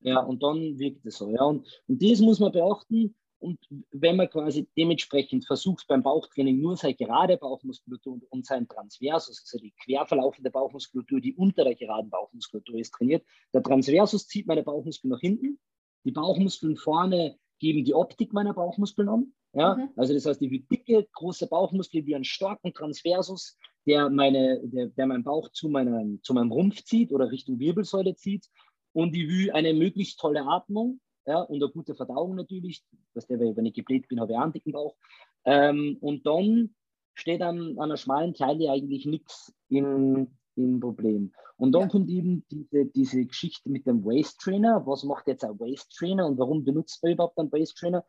ja, und dann wirkt es so. Ja. Und, und das muss man beachten. Und wenn man quasi dementsprechend versucht, beim Bauchtraining nur seine gerade Bauchmuskulatur und, sein Transversus, also die quer verlaufende Bauchmuskulatur, die unter der geraden Bauchmuskulatur ist, trainiert. Der Transversus zieht meine Bauchmuskeln nach hinten. Die Bauchmuskeln vorne geben die Optik meiner Bauchmuskeln an. Ja? Mhm. Also das heißt, die dicke, große Bauchmuskel wie einen starken Transversus, der, meine, der, der meinen Bauch zu, meiner, zu meinem Rumpf zieht oder Richtung Wirbelsäule zieht. Und ich will eine möglichst tolle Atmung ja, und eine gute Verdauung natürlich. dass der, wenn ich gebläht bin, habe ich einen dicken Bauch. Ähm, und dann steht an, an einer schmalen Teile eigentlich nichts im, im Problem. Und dann ja. kommt eben diese, diese Geschichte mit dem Waist Trainer. Was macht jetzt ein Waist Trainer und warum benutzt man überhaupt einen Waist Trainer?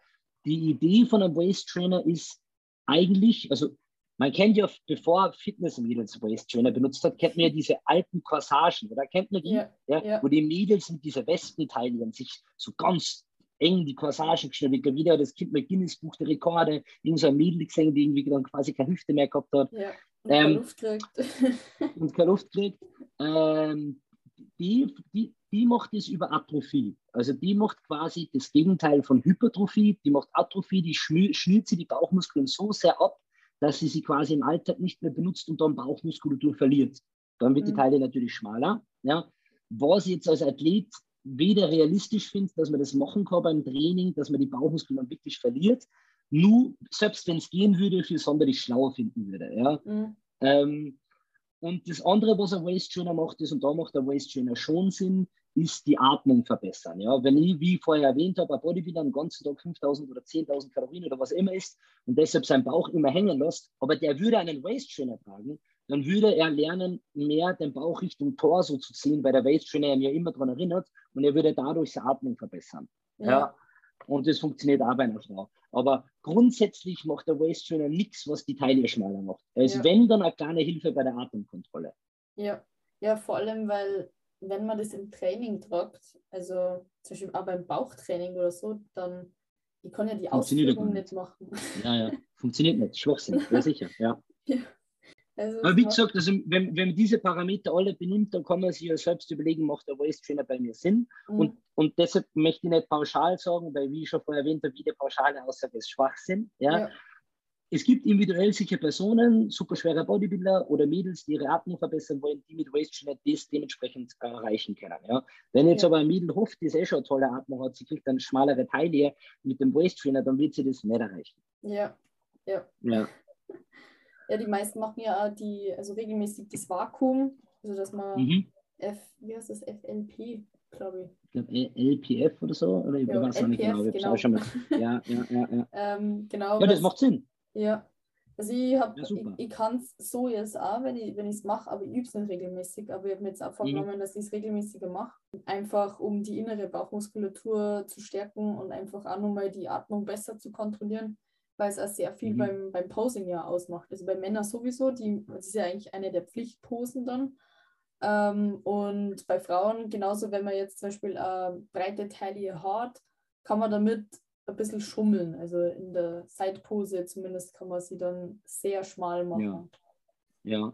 Die Idee von einem Waist Trainer ist eigentlich, also man kennt ja, bevor Fitness-Mädels Waist Trainer benutzt hat, kennt man ja diese alten Corsagen, oder kennt man die? Ja, ja, ja. Wo die Mädels mit dieser Wespenteilchen sich so ganz eng die Corsagen geschnitten haben. Wieder das Kind mit Guinness Buch der Rekorde, irgend so ein Mädel gesehen, die irgendwie dann quasi keine Hüfte mehr gehabt hat. Ja, und ähm, keine Luft kriegt. [LAUGHS] und keine Luft kriegt. Ähm, die, die, die macht es über Atrophie. Also die macht quasi das Gegenteil von Hypertrophie. Die macht Atrophie, die schnürt sie die Bauchmuskeln so sehr ab, dass sie sie quasi im Alltag nicht mehr benutzt und dann Bauchmuskulatur verliert. Dann wird mhm. die Taille natürlich schmaler. Ja. Was ich jetzt als Athlet weder realistisch finde, dass man das machen kann beim Training, dass man die Bauchmuskeln dann wirklich verliert, nur, selbst wenn es gehen würde, für sonderlich schlauer finden würde. Ja. Mhm. Ähm, und das andere, was ein Waist Trainer macht, ist, und da macht der Waist Trainer schon Sinn, ist die Atmung verbessern. Ja, wenn ich, wie ich vorher erwähnt habe, ein Bodybuilder den ganzen Tag 5000 oder 10.000 Kalorien oder was immer isst und deshalb seinen Bauch immer hängen lässt, aber der würde einen Waist Trainer tragen, dann würde er lernen, mehr den Bauch Richtung Torso zu ziehen, weil der Waist Trainer ihn ja immer daran erinnert und er würde dadurch seine Atmung verbessern. Ja. ja. Und das funktioniert auch bei einer Frau. Aber grundsätzlich macht der Waist Trainer nichts, was die Taille schmaler macht. Er ist, ja. wenn, dann eine kleine Hilfe bei der Atemkontrolle. Ja, ja vor allem, weil wenn man das im Training tragt, also zum Beispiel auch beim Bauchtraining oder so, dann ich kann ja die Ausführung nicht machen. Ja, ja, funktioniert nicht. Schwachsinn, ja sicher, ja. [LAUGHS] ja. Also Aber wie gesagt, also wenn, wenn man diese Parameter alle benimmt, dann kann man sich ja selbst überlegen, macht der Voice Trainer bei mir Sinn? Mhm. Und, und deshalb möchte ich nicht pauschal sagen, weil wie ich schon vorher erwähnt habe, jede pauschale Aussage ist Schwachsinn. Ja? ja es gibt individuell sicher Personen, superschwere Bodybuilder oder Mädels, die ihre Atmung verbessern wollen, die mit Waist Trainer das dementsprechend erreichen können. Ja. Wenn jetzt ja. aber ein Mädel hofft, die eh schon eine tolle Atmung hat, sie kriegt dann schmalere Teile mit dem Waist Trainer, dann wird sie das nicht erreichen. Ja, ja. Ja, [LAUGHS] ja die meisten machen ja auch die, also regelmäßig das Vakuum, also dass man mhm. F, wie heißt das, FLP, glaube ich. LPF oder so? Oder ich ja, weiß LPF, nicht genau. genau. Schon mal. [LAUGHS] Ja, ja, ja. Ja, [LAUGHS] ähm, genau, ja das macht Sinn. Ja. Also ich, hab, ja, ich, ich kann es so jetzt auch, wenn ich es mache, aber ich übe es nicht regelmäßig. Aber ich habe mir jetzt auch vorgenommen, mhm. dass ich es regelmäßiger mache. Einfach um die innere Bauchmuskulatur zu stärken und einfach auch nochmal die Atmung besser zu kontrollieren, weil es auch sehr viel mhm. beim, beim Posing ja ausmacht. Also bei Männern sowieso, die, das ist ja eigentlich eine der Pflichtposen dann. Ähm, und bei Frauen genauso, wenn man jetzt zum Beispiel äh, breite Taille hat, kann man damit ein bisschen schummeln. Also in der Seitpose zumindest kann man sie dann sehr schmal machen. Ja, ja.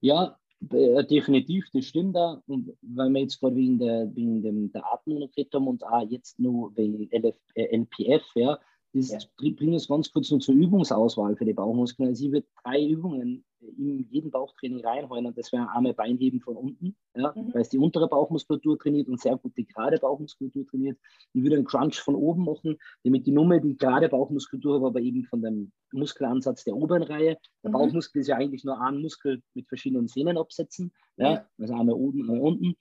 ja äh, definitiv, das stimmt da. Und weil wir jetzt gerade wegen der, wegen dem, der Atmung geredet haben und auch jetzt nur wegen LF, äh, LPF, ja, das ja. bringt uns ganz kurz noch zur Übungsauswahl für die Bauchmuskeln. Also ich würde drei Übungen in jedem Bauchtraining reinholen und das wäre einmal Beinheben von unten, ja, mhm. weil es die untere Bauchmuskulatur trainiert und sehr gut die gerade Bauchmuskulatur trainiert. Ich würde einen Crunch von oben machen, damit die Nummer die gerade Bauchmuskulatur habe, aber eben von dem Muskelansatz der oberen Reihe. Der mhm. Bauchmuskel ist ja eigentlich nur ein Muskel mit verschiedenen Sehnen absetzen, ja, ja. also einmal oben, einmal unten.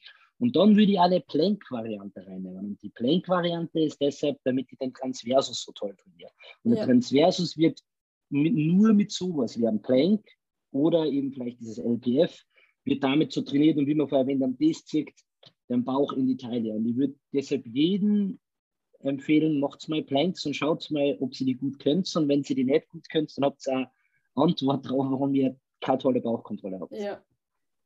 Und dann würde ich alle Plank-Variante reinnehmen. Und die Plank-Variante ist deshalb, damit ich den Transversus so toll trainiere. Und ja. der Transversus wird mit, nur mit sowas wie einem Plank oder eben vielleicht dieses LPF, wird damit so trainiert und wie man vorher erwähnt haben, das zieht den Bauch in die Taille. Und ich würde deshalb jeden empfehlen, macht mal Planks und schaut mal, ob sie die gut könnt. Und wenn sie die nicht gut könnt, dann habt ihr eine Antwort darauf, warum ihr keine tolle Bauchkontrolle habt. Ja,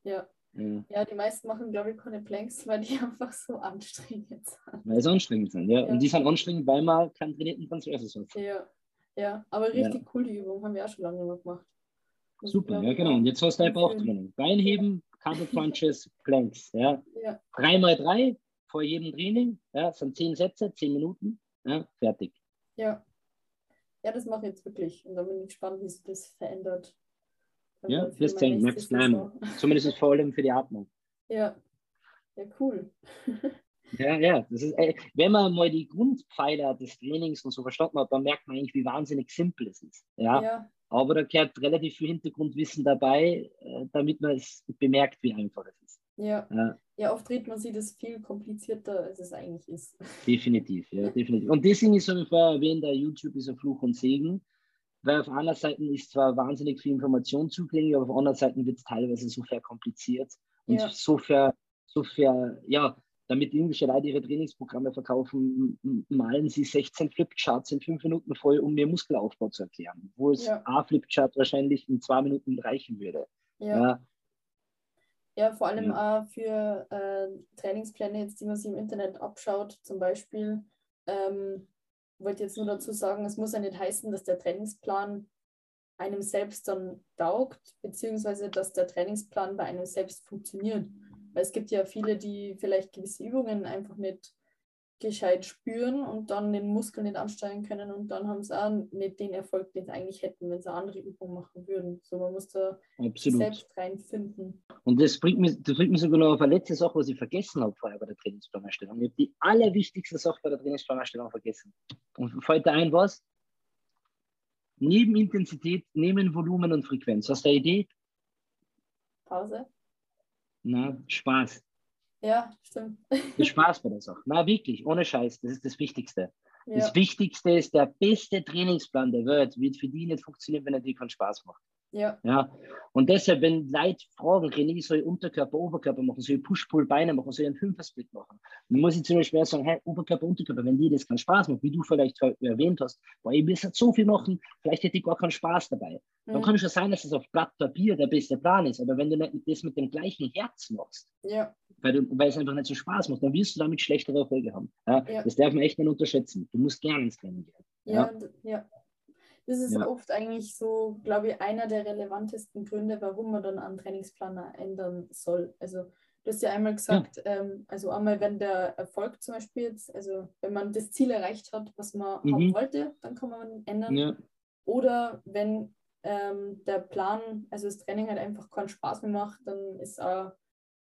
ja. Ja. ja, die meisten machen, glaube ich, keine Planks, weil die [LAUGHS] einfach so anstrengend sind. Weil sie anstrengend sind, ja. ja. Und die sind anstrengend, weil man keinen trainierten Transversus hat. Ja, ja. aber richtig ja. cool, die Übung. Haben wir auch schon lange nicht gemacht. Und Super, ja, genau. Und jetzt hast du dein Bauchtraining. Beinheben, Carbo Crunches, [LAUGHS] Planks. Ja. ja. 3 mal 3 vor jedem Training. Ja, sind zehn Sätze, zehn Minuten, ja, fertig. Ja. Ja, das mache ich jetzt wirklich. Und dann bin ich gespannt, wie sich das verändert. Ja, das denke ich, merkst du Zumindest vor allem für die Atmung. Ja. Ja, cool. [LAUGHS] Ja, ja, das ist, äh, wenn man mal die Grundpfeiler des Trainings und so verstanden hat, dann merkt man eigentlich, wie wahnsinnig simpel es ist. Ja, ja. aber da gehört relativ viel Hintergrundwissen dabei, äh, damit man es bemerkt, wie einfach es ist. Ja. ja. Ja, oft dreht man sich das viel komplizierter, als es eigentlich ist. Definitiv, ja, [LAUGHS] definitiv. Und deswegen ist, so wie vorher erwähnt, der YouTube ist ein Fluch und Segen, weil auf einer Seite ist zwar wahnsinnig viel Information zugänglich, aber auf anderen Seiten wird es teilweise so verkompliziert und ja. so ver, so ver, ja, damit irgendwelche Leute ihre Trainingsprogramme verkaufen, malen sie 16 Flipcharts in fünf Minuten voll, um mir Muskelaufbau zu erklären, wo es ja. A-Flipchart wahrscheinlich in zwei Minuten reichen würde. Ja. ja. ja vor allem ja. auch für äh, Trainingspläne, jetzt, die man sich im Internet abschaut, zum Beispiel, ähm, wollte jetzt nur dazu sagen, es muss ja nicht heißen, dass der Trainingsplan einem selbst dann taugt, beziehungsweise dass der Trainingsplan bei einem selbst funktioniert. Weil es gibt ja viele, die vielleicht gewisse Übungen einfach nicht gescheit spüren und dann den Muskel nicht ansteuern können und dann haben sie auch nicht den Erfolg, den sie eigentlich hätten, wenn sie eine andere Übung machen würden. So, man muss da Absolut. selbst reinfinden. Und das bringt, mich, das bringt mich sogar noch auf eine letzte Sache, was ich vergessen habe vorher bei der Trainingsplanerstellung. Ich habe die allerwichtigste Sache bei der Trainingsplanerstellung vergessen. Und fällt da ein, was? Neben Intensität, neben Volumen und Frequenz. Hast du eine Idee? Pause. Na, Spaß. Ja, stimmt. [LAUGHS] Das Spaß bei der Sache. Na, wirklich, ohne Scheiß, das ist das Wichtigste. Ja. Das Wichtigste ist, der beste Trainingsplan der Welt wird für die nicht funktionieren, wenn er dir keinen Spaß macht. Ja. ja. Und deshalb, wenn Leute fragen, soll ich Unterkörper, Oberkörper machen, soll ich Push-Pull-Beine machen, soll ich einen Fünfer-Split machen, dann muss ich zum Beispiel sagen, hey, Oberkörper, Unterkörper, wenn dir das keinen Spaß macht, wie du vielleicht erwähnt hast, boah, ich will so viel machen, vielleicht hätte ich gar keinen Spaß dabei. Mhm. Dann kann es schon sein, dass es auf Blatt Papier der beste Plan ist, aber wenn du nicht das mit dem gleichen Herz machst, ja. weil, du, weil es einfach nicht so Spaß macht, dann wirst du damit schlechtere Erfolge haben. Ja? ja. Das darf man echt nicht unterschätzen. Du musst gerne ins Training gehen. ja. ja. Das ist ja. oft eigentlich so, glaube ich, einer der relevantesten Gründe, warum man dann einen Trainingsplaner ändern soll. Also du hast ja einmal gesagt, ja. ähm, also einmal, wenn der Erfolg zum Beispiel jetzt, also wenn man das Ziel erreicht hat, was man mhm. haben wollte, dann kann man ändern. Ja. Oder wenn ähm, der Plan, also das Training halt einfach keinen Spaß mehr macht, dann ist auch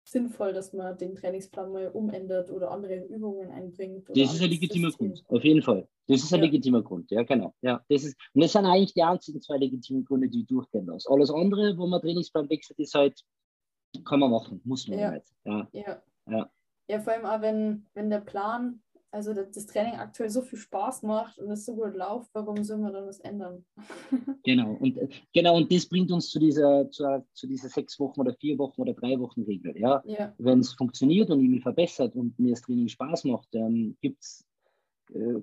sinnvoll, dass man den Trainingsplan mal umändert oder andere Übungen einbringt. das ist ein legitimer Grund, auf jeden Fall. Das ist ein ja. legitimer Grund, ja, genau. Ja, das ist, und das sind eigentlich die einzigen zwei legitimen Gründe, die durchgehen lassen. Alles andere, wo man Trainingsplan wechselt, ist halt, kann man machen, muss man ja. nicht. Ja. Ja. ja. ja, vor allem auch, wenn, wenn der Plan also das Training aktuell so viel Spaß macht und es so gut läuft, warum soll man dann was ändern? [LAUGHS] genau, und genau, und das bringt uns zu dieser, zu, zu dieser sechs Wochen oder vier Wochen oder drei Wochen Regel. Ja? ja. Wenn es funktioniert und ich mich verbessert und mir das Training Spaß macht, dann gibt es äh,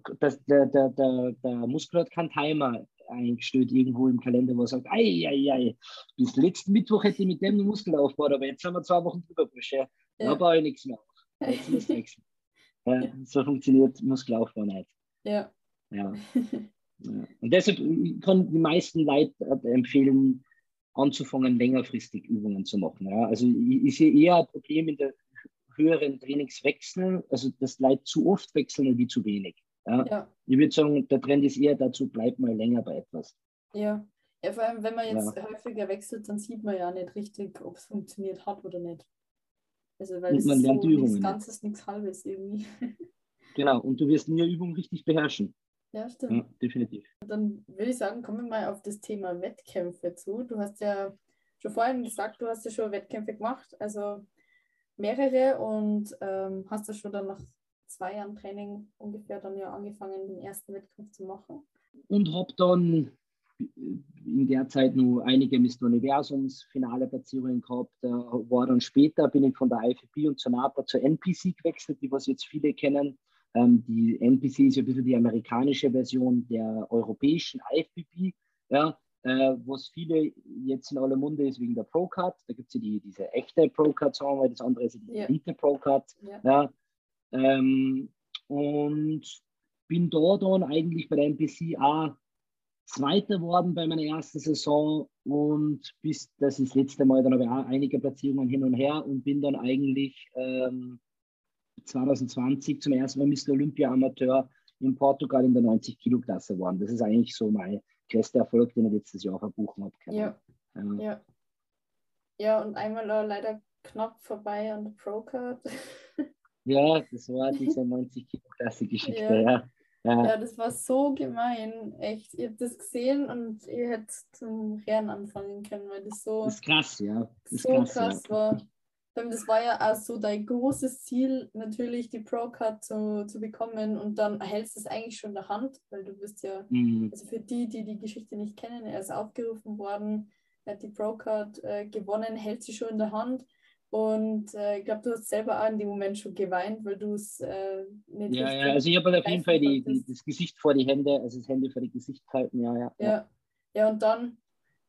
der, der, der, der Muskel hat keinen Timer eingestellt irgendwo im Kalender, wo er sagt, ei, ei, ei, bis letzten Mittwoch hätte ich mit dem Muskel aufgebaut, aber jetzt haben wir zwei Wochen drüber, Bursche. Ja. Da baue ich nichts mehr Jetzt muss [LAUGHS] wechseln. Ja, so funktioniert Muskelaufbau nicht. Ja. ja. [LAUGHS] ja. Und deshalb kann die meisten Leute empfehlen, anzufangen, längerfristig Übungen zu machen. Ja. Also ich, sehe eher ein Problem in der höheren Trainingswechsel, also dass Leute zu oft wechseln wie zu wenig. Ja. ja. Ich würde sagen, der Trend ist eher dazu, bleibt mal länger bei etwas. Ja. Ja, vor allem, wenn man jetzt ja. häufiger wechselt, dann sieht man ja nicht richtig, ob es funktioniert hat oder nicht. Also, weil und man lernt so die Übungen. Nichts Ganzes, nichts Halbes irgendwie. [LAUGHS] Genau, und du wirst nie Übung richtig beherrschen. Ja, stimmt. Ja, definitiv. Dann würde ich sagen, kommen wir mal auf das Thema Wettkämpfe zu. Du hast ja schon vorhin gesagt, du hast ja schon Wettkämpfe gemacht, also mehrere und ähm, hast ja schon dann nach zwei Jahren Training ungefähr dann ja angefangen, den ersten Wettkampf zu machen. Und habe dann in der Zeit nur einige Mr. Universums finale Platzierungen gehabt. Da war dann später, bin ich von der IFB und zur NAPA zur NPC gewechselt, die was jetzt viele kennen. Ähm, die NPC ist ja ein bisschen die amerikanische Version der europäischen IFBB, ja, äh, was viele jetzt in aller Munde ist wegen der Pro-Card. Da gibt es ja die, diese echte Pro-Card, sagen wir, das andere ist die yeah. Elite Pro-Card. Yeah. Ja, ähm, und bin da dann eigentlich bei der NPC auch Zweiter worden bei meiner ersten Saison und bis das ist letzte Mal, dann habe ich auch einige Platzierungen hin und her und bin dann eigentlich ähm, 2020 zum ersten Mal Mr. Olympia Amateur in Portugal in der 90-Kilo-Klasse geworden. Das ist eigentlich so mein größter Erfolg, den ich letztes Jahr verbuchen habe. Ja. ja. ja. Ja, und einmal leider knapp vorbei an der Pro-Card. ja, das war diese 90-Kilo-Klasse-Geschichte, ja. ja. Ja. ja. das war so gemein, echt. Ihr habt das gesehen und ihr hättet zum Rennen anfangen können, weil das so. Das ist krass, ja. Das so krass, krass ja. war. Das war ja auch so dein großes Ziel, natürlich die Pro-Card zu, zu bekommen und dann hältst du es eigentlich schon in der Hand, weil du bist ja, mhm. also für die, die die Geschichte nicht kennen, er ist aufgerufen worden, er hat die Pro-Card äh, gewonnen, hält sie schon in der Hand und äh, ich glaube, du hast selber auch in dem Moment schon geweint, weil du es äh, nicht. Ja, ja, also ich habe halt auf jeden Fall die, die, das Gesicht vor die Hände, also das Hände vor die Gesicht halten, ja, ja. Ja, ja und dann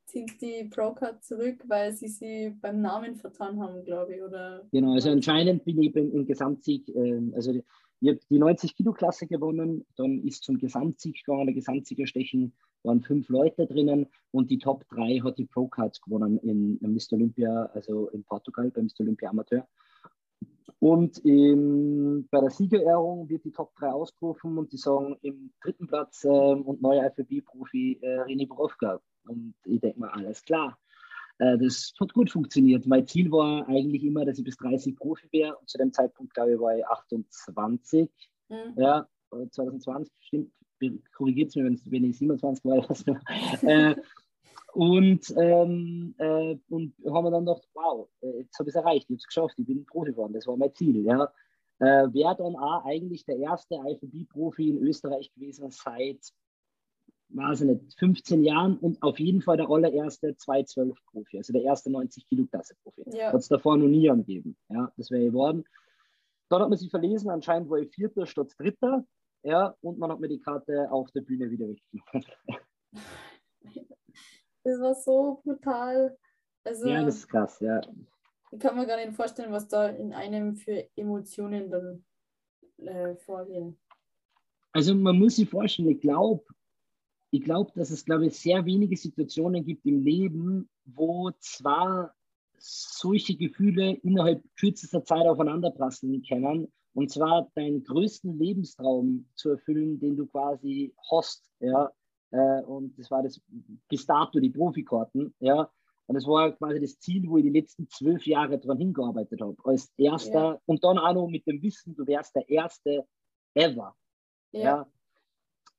zieht die Procard zurück, weil sie sie beim Namen vertan haben, glaube ich, oder? Genau, also anscheinend bin ich im, im Gesamtsieg, äh, also die, ich habe die 90-Kilo-Klasse gewonnen, dann ist zum Gesamtsieg gegangen, der Gesamtsiegerstechen waren fünf Leute drinnen und die Top 3 hat die Pro Cards gewonnen in, in Mr. Olympia, also in Portugal bei Mr. Olympia Amateur. Und im, bei der Siegerehrung wird die Top 3 ausgerufen und die sagen im dritten Platz äh, und neuer IFBB-Profi äh, René Borowka. Und ich denke mal, alles klar. Äh, das hat gut funktioniert. Mein Ziel war eigentlich immer, dass ich bis 30 Profi wäre. Und zu dem Zeitpunkt, glaube ich, war ich 28. Mhm. Ja, 2020 stimmt korrigiert es mir, wenn ich 27 war. [LAUGHS] äh, und, ähm, äh, und haben wir dann gedacht, wow, äh, jetzt habe ich es erreicht, ich habe es geschafft, ich bin Profi geworden, das war mein Ziel. Ja. Äh, Wäre dann auch eigentlich der erste IFBB-Profi in Österreich gewesen seit, weiß ich nicht, 15 Jahren und auf jeden Fall der allererste 212-Profi, also der erste 90-Kilo-Klasse-Profi. Ja. Hat es davor noch nie angegeben. Ja, das wäre geworden. Dann hat man sich verlesen, anscheinend war ich Vierter statt Dritter. Ja, und man hat mir die Karte auf der Bühne wieder weggenommen. [LAUGHS] Das war so brutal. Also, ja, das ist krass, ja. Ich kann mir gar nicht vorstellen, was da in einem für Emotionen dann äh, vorgehen. Also man muss sich vorstellen, ich glaube, ich glaube, dass es, glaube ich, sehr wenige Situationen gibt im Leben, wo zwar solche Gefühle innerhalb kürzester Zeit aufeinanderprasseln können und zwar deinen größten Lebenstraum zu erfüllen, den du quasi hast, ja, äh, und das war das bis dato die Profikarten, ja, und das war quasi das Ziel, wo ich die letzten zwölf Jahre dran hingearbeitet habe, als erster ja. und dann auch noch mit dem Wissen, du wärst der erste ever, ja, ja.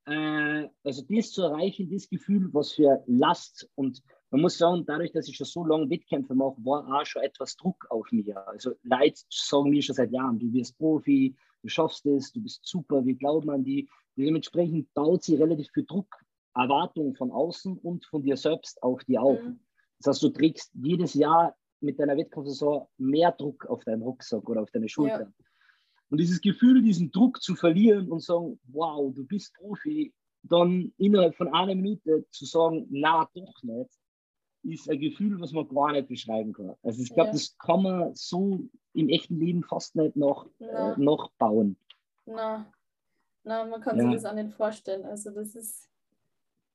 Äh, also das zu erreichen, das Gefühl, was für Last und man muss sagen, dadurch, dass ich schon so lange Wettkämpfe mache, war auch schon etwas Druck auf mir. Also Leute sagen mir schon seit Jahren, du wirst Profi, du schaffst es, du bist super, wir glauben an die. Dementsprechend baut sie relativ viel Druck, Erwartungen von außen und von dir selbst auf die auf. Mhm. Das heißt, du trägst jedes Jahr mit deiner Wettkampfsaison mehr Druck auf deinen Rucksack oder auf deine Schulter. Ja. Und dieses Gefühl, diesen Druck zu verlieren und sagen, wow, du bist Profi, dann innerhalb von einer Minute zu sagen, na, doch nicht, ist ein Gefühl, was man gar nicht beschreiben kann. Also ich glaube, ja. das kann man so im echten Leben fast nicht noch, äh, noch bauen. Na. Na, man kann ja. sich das auch nicht vorstellen. Also das ist.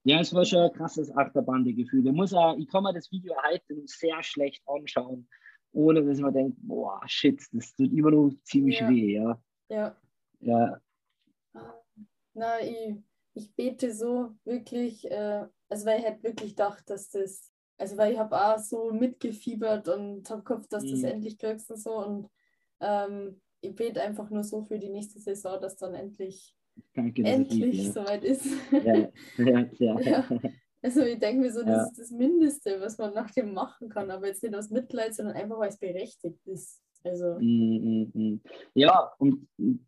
Ja, es war schon ein krasses Achterbahn-Gefühl. Ich, muss auch, ich kann mir das Video heute sehr schlecht anschauen, ohne dass man denkt, boah, shit, das tut immer noch ziemlich ja. weh, ja. Ja. Ja. Na, ich, ich bete so wirklich, äh, also weil ich halt wirklich dachte, dass das also weil ich habe auch so mitgefiebert und habe gehofft, dass du es mhm. endlich kriegst und so. Und ähm, ich bete einfach nur so für die nächste Saison, dass dann endlich, Danke, endlich ja. soweit ist. Ja. ja. [LAUGHS] Also ich denke mir so, das ist das Mindeste, was man nach dem machen kann, aber jetzt nicht aus Mitleid, sondern einfach, weil es berechtigt ist. Also. Mm, mm, mm. Ja, und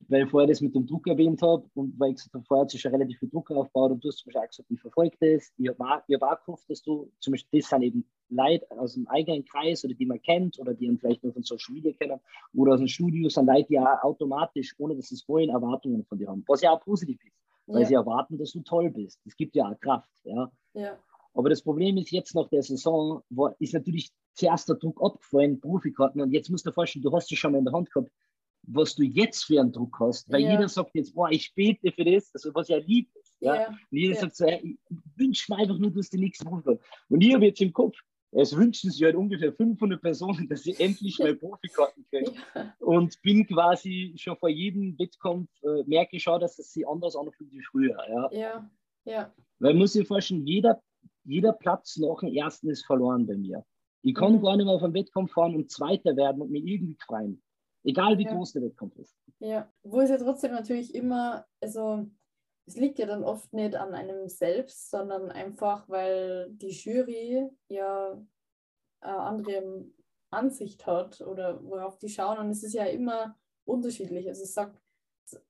weil ich vorher das mit dem Druck erwähnt habe und weil ich gesagt habe, vorher hat sich schon relativ viel Druck aufgebaut und du hast zum Beispiel auch gesagt, ich verfolge das. Ich habe auch, hab auch gehofft, dass du zum Beispiel, das sind eben Leute aus dem eigenen Kreis oder die man kennt oder die man vielleicht nur von Social Media kennen oder aus dem Studio, sind Leute, die auch automatisch, ohne dass sie es wollen, Erwartungen von dir haben. Was ja auch positiv ist, weil ja. sie erwarten, dass du toll bist. Das gibt ja auch Kraft. Ja. ja. Aber das Problem ist jetzt nach der Saison, ist natürlich zuerst der Druck abgefallen, Profikarten. Und jetzt musst du dir vorstellen, du hast es schon mal in der Hand gehabt, was du jetzt für einen Druck hast. Weil ja. jeder sagt jetzt, boah, ich bete für das, also was ja lieb ist. Ja? ja. Und jeder ja. sagt so, ich wünsche mir einfach nur, dass die nächste Profikarten. Und ich habe jetzt im Kopf, es wünschen sich halt ungefähr 500 Personen, dass sie endlich mal [LAUGHS] Profikarten kriegen. Und bin quasi schon vor jedem Wettkampf, äh, merke ich schon, dass es sich anders anfühlt wie früher. Ja, ja. Weil muss sich vorstellen, jeder, jeder Platz nach dem ersten ist verloren bei mir. Ich kann mhm. gar nicht mehr auf einen Wettkampf fahren und Zweiter werden und mich irgendwie freuen. Egal wie ja. groß der Wettkampf ist. Ja, wo es ja trotzdem natürlich immer, also es liegt ja dann oft nicht an einem selbst, sondern einfach, weil die Jury ja eine andere Ansicht hat oder worauf die schauen. Und es ist ja immer unterschiedlich. Also es sagt,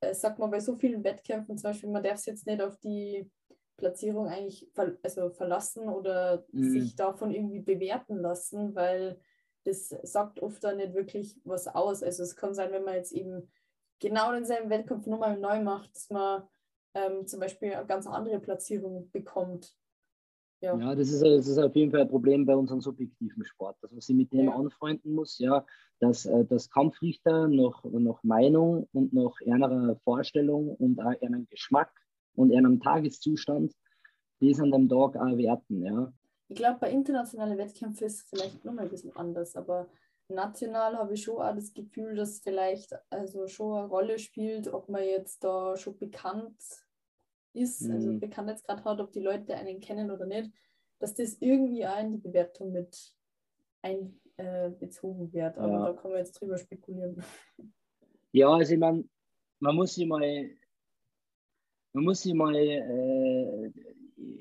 es sagt man bei so vielen Wettkämpfen zum Beispiel, man darf es jetzt nicht auf die Platzierung eigentlich ver also verlassen oder mhm. sich davon irgendwie bewerten lassen, weil das sagt oft dann nicht wirklich was aus. Also es kann sein, wenn man jetzt eben genau denselben Wettkampf nochmal neu macht, dass man ähm, zum Beispiel eine ganz andere Platzierung bekommt. Ja, ja das, ist, das ist auf jeden Fall ein Problem bei unserem subjektiven Sport, dass man sich mit dem ja. anfreunden muss, ja, dass, äh, dass Kampfrichter noch, noch Meinung und noch einer Vorstellung und auch einen Geschmack und einem Tageszustand das an dem Tag auch werten. Ja. Ich glaube, bei internationalen Wettkämpfen ist es vielleicht noch ein bisschen anders, aber national habe ich schon auch das Gefühl, dass vielleicht also schon eine Rolle spielt, ob man jetzt da schon bekannt ist, also mhm. also Bekanntheitsgrad hat, ob die Leute einen kennen oder nicht, dass das irgendwie auch in die Bewertung mit einbezogen äh, wird. Aber ja. da kann man jetzt drüber spekulieren. Ja, also ich meine, man muss sich mal, man muss sich mal äh,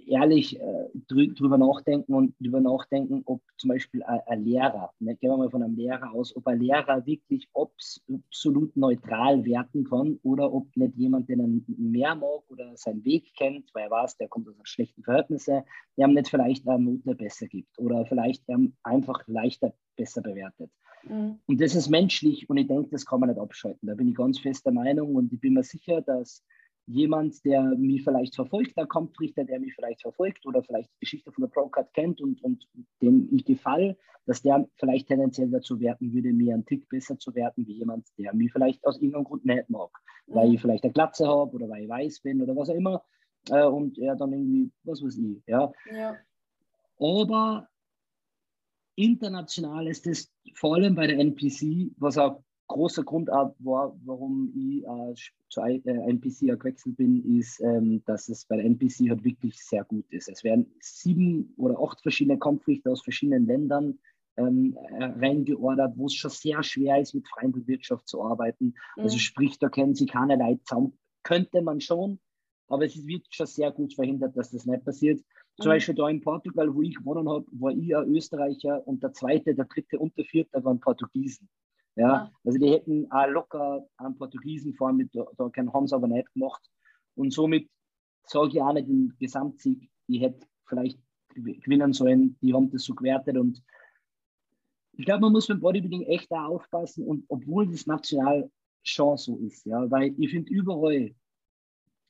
ehrlich äh, drü drüber nachdenken und drüber nachdenken, ob zum Beispiel ein, ein Lehrer, ne, gehen wir mal von einem Lehrer aus, ob ein Lehrer wirklich absolut neutral werten kann oder ob nicht jemand, den er mehr mag oder seinen Weg kennt, weil er weiß, der kommt aus schlechten Verhältnissen, der ihm nicht vielleicht eine Note besser gibt oder vielleicht einfach leichter besser bewertet. Mhm. Und das ist menschlich und ich denke, das kann man nicht abschalten. Da bin ich ganz fest der Meinung und ich bin mir sicher, dass jemand, der mich vielleicht verfolgt, der Kampfrichter, der mich vielleicht verfolgt oder vielleicht die Geschichte von der Procard kennt und, und dem ich gefall, dass der vielleicht tendenziell dazu werten würde, mir einen Tick besser zu werten, wie jemand, der mich vielleicht aus irgendeinem Grund nicht mag. Mhm. Weil ich vielleicht eine Glatze habe oder weil ich weiß bin oder was auch immer. Äh, und er dann irgendwie, was weiß ich. Ja. ja. Aber international ist es vor allem bei der NPC, was auch großer Grund war, warum ich äh, zu NPC äh, gewechselt bin, ist, ähm, dass es bei der NPC halt wirklich sehr gut ist. Es werden sieben oder acht verschiedene Kampfrichter aus verschiedenen Ländern ähm, reingeordert, wo es schon sehr schwer ist, mit Freiwilligwirtschaft zu arbeiten. Mhm. Also sprich, da kennen sie keine Leute zusammen. Könnte man schon, aber es wird schon sehr gut verhindert, dass das nicht passiert. Zum mhm. Beispiel da in Portugal, wo ich gewonnen habe, war ich ein Österreicher und der zweite, der dritte und der vierte waren Portugiesen. Ja, also die hätten auch locker einen Portugiesen fahren mit, da, haben sie aber nicht gemacht. Und somit sage ich auch nicht den Gesamtsieg, die hätte vielleicht gewinnen sollen, die haben das so gewertet und ich glaube, man muss beim Bodybuilding echt da aufpassen und obwohl das national schon so ist, ja, weil ich finde überall,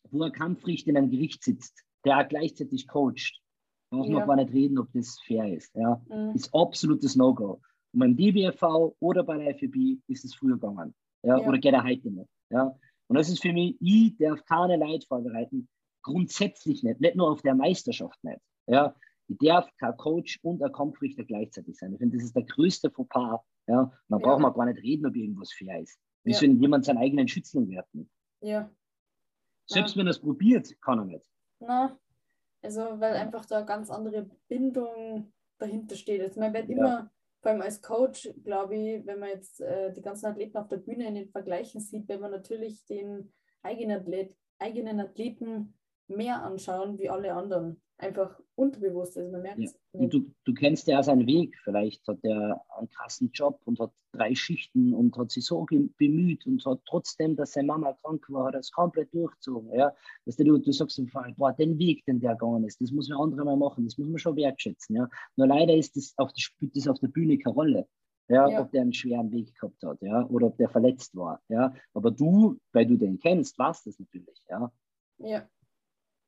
wo ein Kampfrichter in einem Gericht sitzt, der auch gleichzeitig coacht, braucht ja. man gar nicht reden, ob das fair ist, ja, mhm. ist absolutes No-Go. Und beim DBFV oder bei der FEB ist es früher gegangen. Ja, ja. Oder geht er heute nicht. Ja. Und das ist für mich, ich darf keine Leute vorbereiten, grundsätzlich nicht, nicht nur auf der Meisterschaft nicht. Ja. Ich darf kein Coach und ein Kampfrichter gleichzeitig sein. Ich finde, das ist der größte Fauxpas. Ja. Man braucht mal gar nicht reden, ob irgendwas fair ist. Wie ja. soll jemand seinen eigenen Schützling werten? Ja. Selbst ja. wenn er es probiert, kann er nicht. Na, also weil einfach da ganz andere Bindung dahinter steht. Also man wird immer vor allem als Coach, glaube ich, wenn man jetzt äh, die ganzen Athleten auf der Bühne in den Vergleichen sieht, wenn man natürlich den eigenen, Athlet, eigenen Athleten mehr anschauen wie alle anderen einfach unterbewusst. Also man merkt ja. Und du, du kennst ja seinen Weg. Vielleicht hat er einen krassen Job und hat drei Schichten und hat sich so bemüht und hat trotzdem, dass seine Mama krank war, hat er es komplett durchgezogen. Ja? Dass du, du sagst im Fall, boah, den Weg, den der gegangen ist, das muss man andere mal machen, das muss man schon wertschätzen. Ja? Nur leider ist das auf, der, spielt das auf der Bühne keine Rolle. Ja, ja, ob der einen schweren Weg gehabt hat, ja, oder ob der verletzt war, ja. Aber du, weil du den kennst, warst das natürlich, ja. Ja.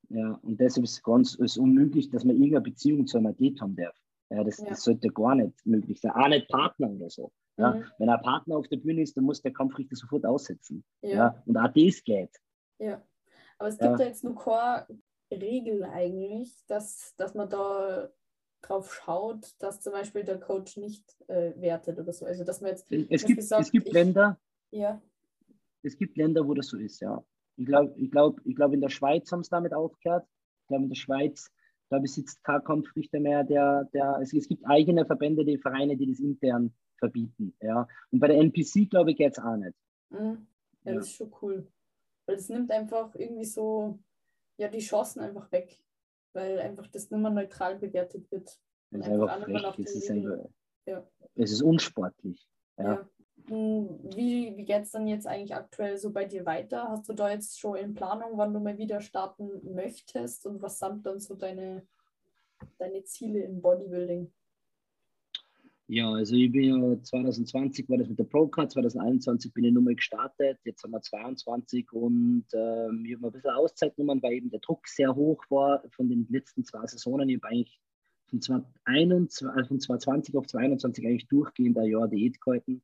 Ja, und deshalb ist es ganz ist unmöglich, dass man irgendeine Beziehung zu einem Athlet haben darf. Ja, das, ja. das sollte gar nicht möglich sein. Auch nicht Partner oder so. Ja, mhm. Wenn ein Partner auf der Bühne ist, dann muss der Kampfrichter sofort aussetzen. Ja. ja. Und auch das geht. Ja. Aber es gibt ja, ja jetzt nur keine Regel eigentlich, dass, dass man da drauf schaut, dass zum Beispiel der Coach nicht äh, wertet oder so. Also dass man jetzt es gibt, sagt, es gibt ich, Länder, ja. es gibt Länder, wo das so ist, ja. Ich glaube, ich glaube, ich glaube, in der Schweiz haben sie damit aufgehört. Ich glaube, in der Schweiz, da besitzt kein Kampfrichter mehr, der, der, es, es gibt eigene Verbände, die Vereine, die das intern verbieten. Ja. Und bei der NPC, glaube ich, geht es auch nicht. Mhm. Ja, ja, das ist schon cool. Weil es nimmt einfach irgendwie so, ja, die Chancen einfach weg. Weil einfach das nicht mehr neutral bewertet wird. Das ist einfach frech. Es ist, einfach, ja. es ist unsportlich. Ja. ja. Hm, wie, wie geht es dann jetzt eigentlich aktuell so bei dir weiter? Hast du da jetzt schon in Planung, wann du mal wieder starten möchtest und was sind dann so deine, deine Ziele im Bodybuilding? Ja, also ich bin ja 2020 war das mit der Procard, 2021 bin ich nochmal gestartet, jetzt haben wir 22 und ähm, ich habe ein bisschen Auszeit genommen, weil eben der Druck sehr hoch war von den letzten zwei Saisonen. Ich habe eigentlich von, 2021, äh, 2020 auf 2021 eigentlich durchgehend ein Jahr Diät gehalten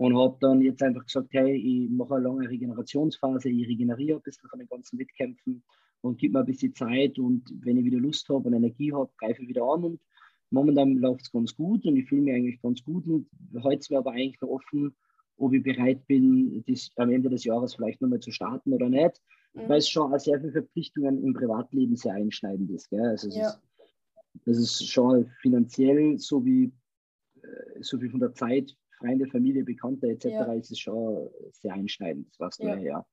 und habe dann jetzt einfach gesagt, hey, ich mache eine lange Regenerationsphase, ich regeneriere ein bisschen von den ganzen Wettkämpfen und gebe mir ein bisschen Zeit und wenn ich wieder Lust habe und Energie habe, greife ich wieder an und Momentan läuft es ganz gut und ich fühle mich eigentlich ganz gut. Und heute wäre aber eigentlich noch offen, ob ich bereit bin, das am Ende des Jahres vielleicht nochmal zu starten oder nicht, mhm. weil es schon auch sehr viele Verpflichtungen im Privatleben sehr einschneidend ist. Gell? Also ja. ist, das ist schon finanziell sowie, äh, so wie von der Zeit, Freunde, Familie, Bekannte etc. Ja. ist es schon sehr einschneidend, was ja. ja.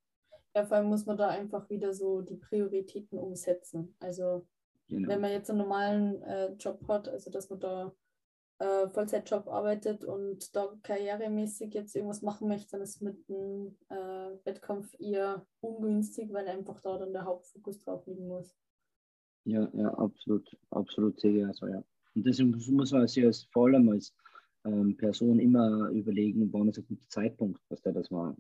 Ja, vor allem muss man da einfach wieder so die Prioritäten umsetzen. Also Genau. Wenn man jetzt einen normalen äh, Job hat, also dass man da äh, Vollzeitjob arbeitet und da karrieremäßig jetzt irgendwas machen möchte, dann ist mit einem äh, Wettkampf eher ungünstig, weil einfach da dann der Hauptfokus drauf liegen muss. Ja, ja, absolut, absolut ich also, ja. Und deswegen muss man sich als, vor allem als ähm, Person immer überlegen, wann ist ein guter Zeitpunkt, dass der das mal,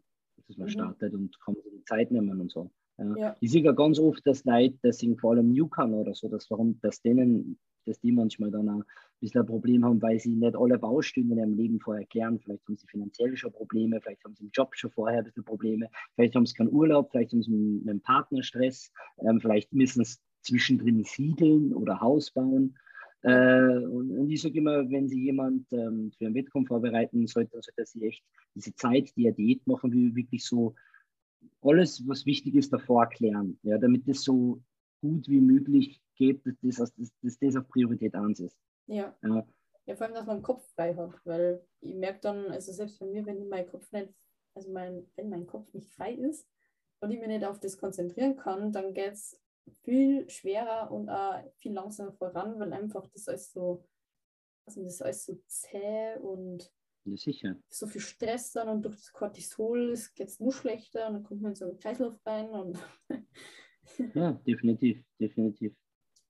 dass man mhm. startet und kann man die Zeit nehmen und so. Ja. Ja. Ich sehe ja ganz oft, dass Leute, das sind vor allem Newcomer oder so, dass, warum, dass denen, dass die manchmal dann auch ein bisschen ein Problem haben, weil sie nicht alle Baustellen in ihrem Leben vorher klären. Vielleicht haben sie finanziell schon Probleme, vielleicht haben sie im Job schon vorher ein bisschen Probleme, vielleicht haben sie keinen Urlaub, vielleicht haben sie mit einem Partner Stress, ähm, vielleicht müssen sie zwischendrin siedeln oder Haus bauen. Äh, und, und, ich sage immer, wenn Sie jemand ähm, für einen Wettkampf vorbereiten sollte, dann sollte er sich echt diese Zeit, die er Diät machen will, wirklich so alles, was wichtig ist, davor erklären, ja, damit es so gut wie möglich geht, dass das, dass, das auf Priorität 1 ist. Ja. ja. Ja, vor allem, dass man den Kopf frei hat, weil ich merke dann, also selbst bei mir, wenn ich mein Kopf nicht, also mein, wenn mein Kopf nicht frei ist und ich mich nicht auf das konzentrieren kann, dann geht es viel schwerer und auch viel langsamer voran, weil einfach das alles so, also das alles so zäh und ja, sicher. So viel Stress dann und durch das Cortisol geht es nur schlechter und dann kommt man in so einen Kreislauf rein. Und [LAUGHS] ja, definitiv, definitiv.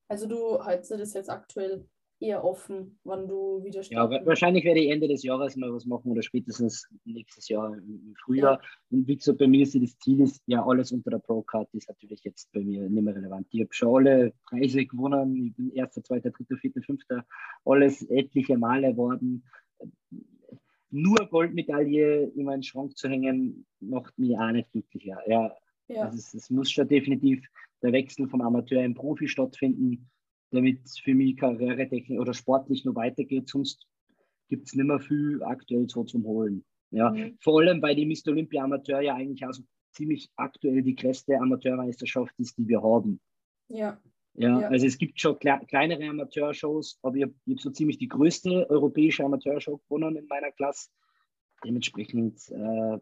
Also du hältst das jetzt aktuell eher offen, wann du wieder starten Ja, wahrscheinlich werde ich Ende des Jahres mal was machen oder spätestens nächstes Jahr im Frühjahr. Ja. Und wie gesagt, bei mir ist das Ziel, ist ja alles unter der Pro-Card, ist natürlich jetzt bei mir nicht mehr relevant. Ich habe schon alle Preise gewonnen, ich bin erster, zweiter, dritter, vierter, fünfter, alles etliche Male worden nur Goldmedaille in meinen Schrank zu hängen, macht mich auch nicht glücklicher. Ja, ja. Also es, es, muss schon definitiv der Wechsel vom Amateur im Profi stattfinden, damit es für mich karrieretechnisch oder sportlich noch weitergeht. Sonst gibt es nicht mehr viel aktuell so zum Holen. Ja, mhm. Vor allem, weil die Mr. Olympia Amateur ja eigentlich auch so ziemlich aktuell die größte Amateurmeisterschaft ist, die wir haben. Ja. Ja, ja, also es gibt schon kle kleinere Amateurshows, aber ich habe hab so ziemlich die größte europäische Amateurshow gewonnen in meiner Klasse. Dementsprechend, äh,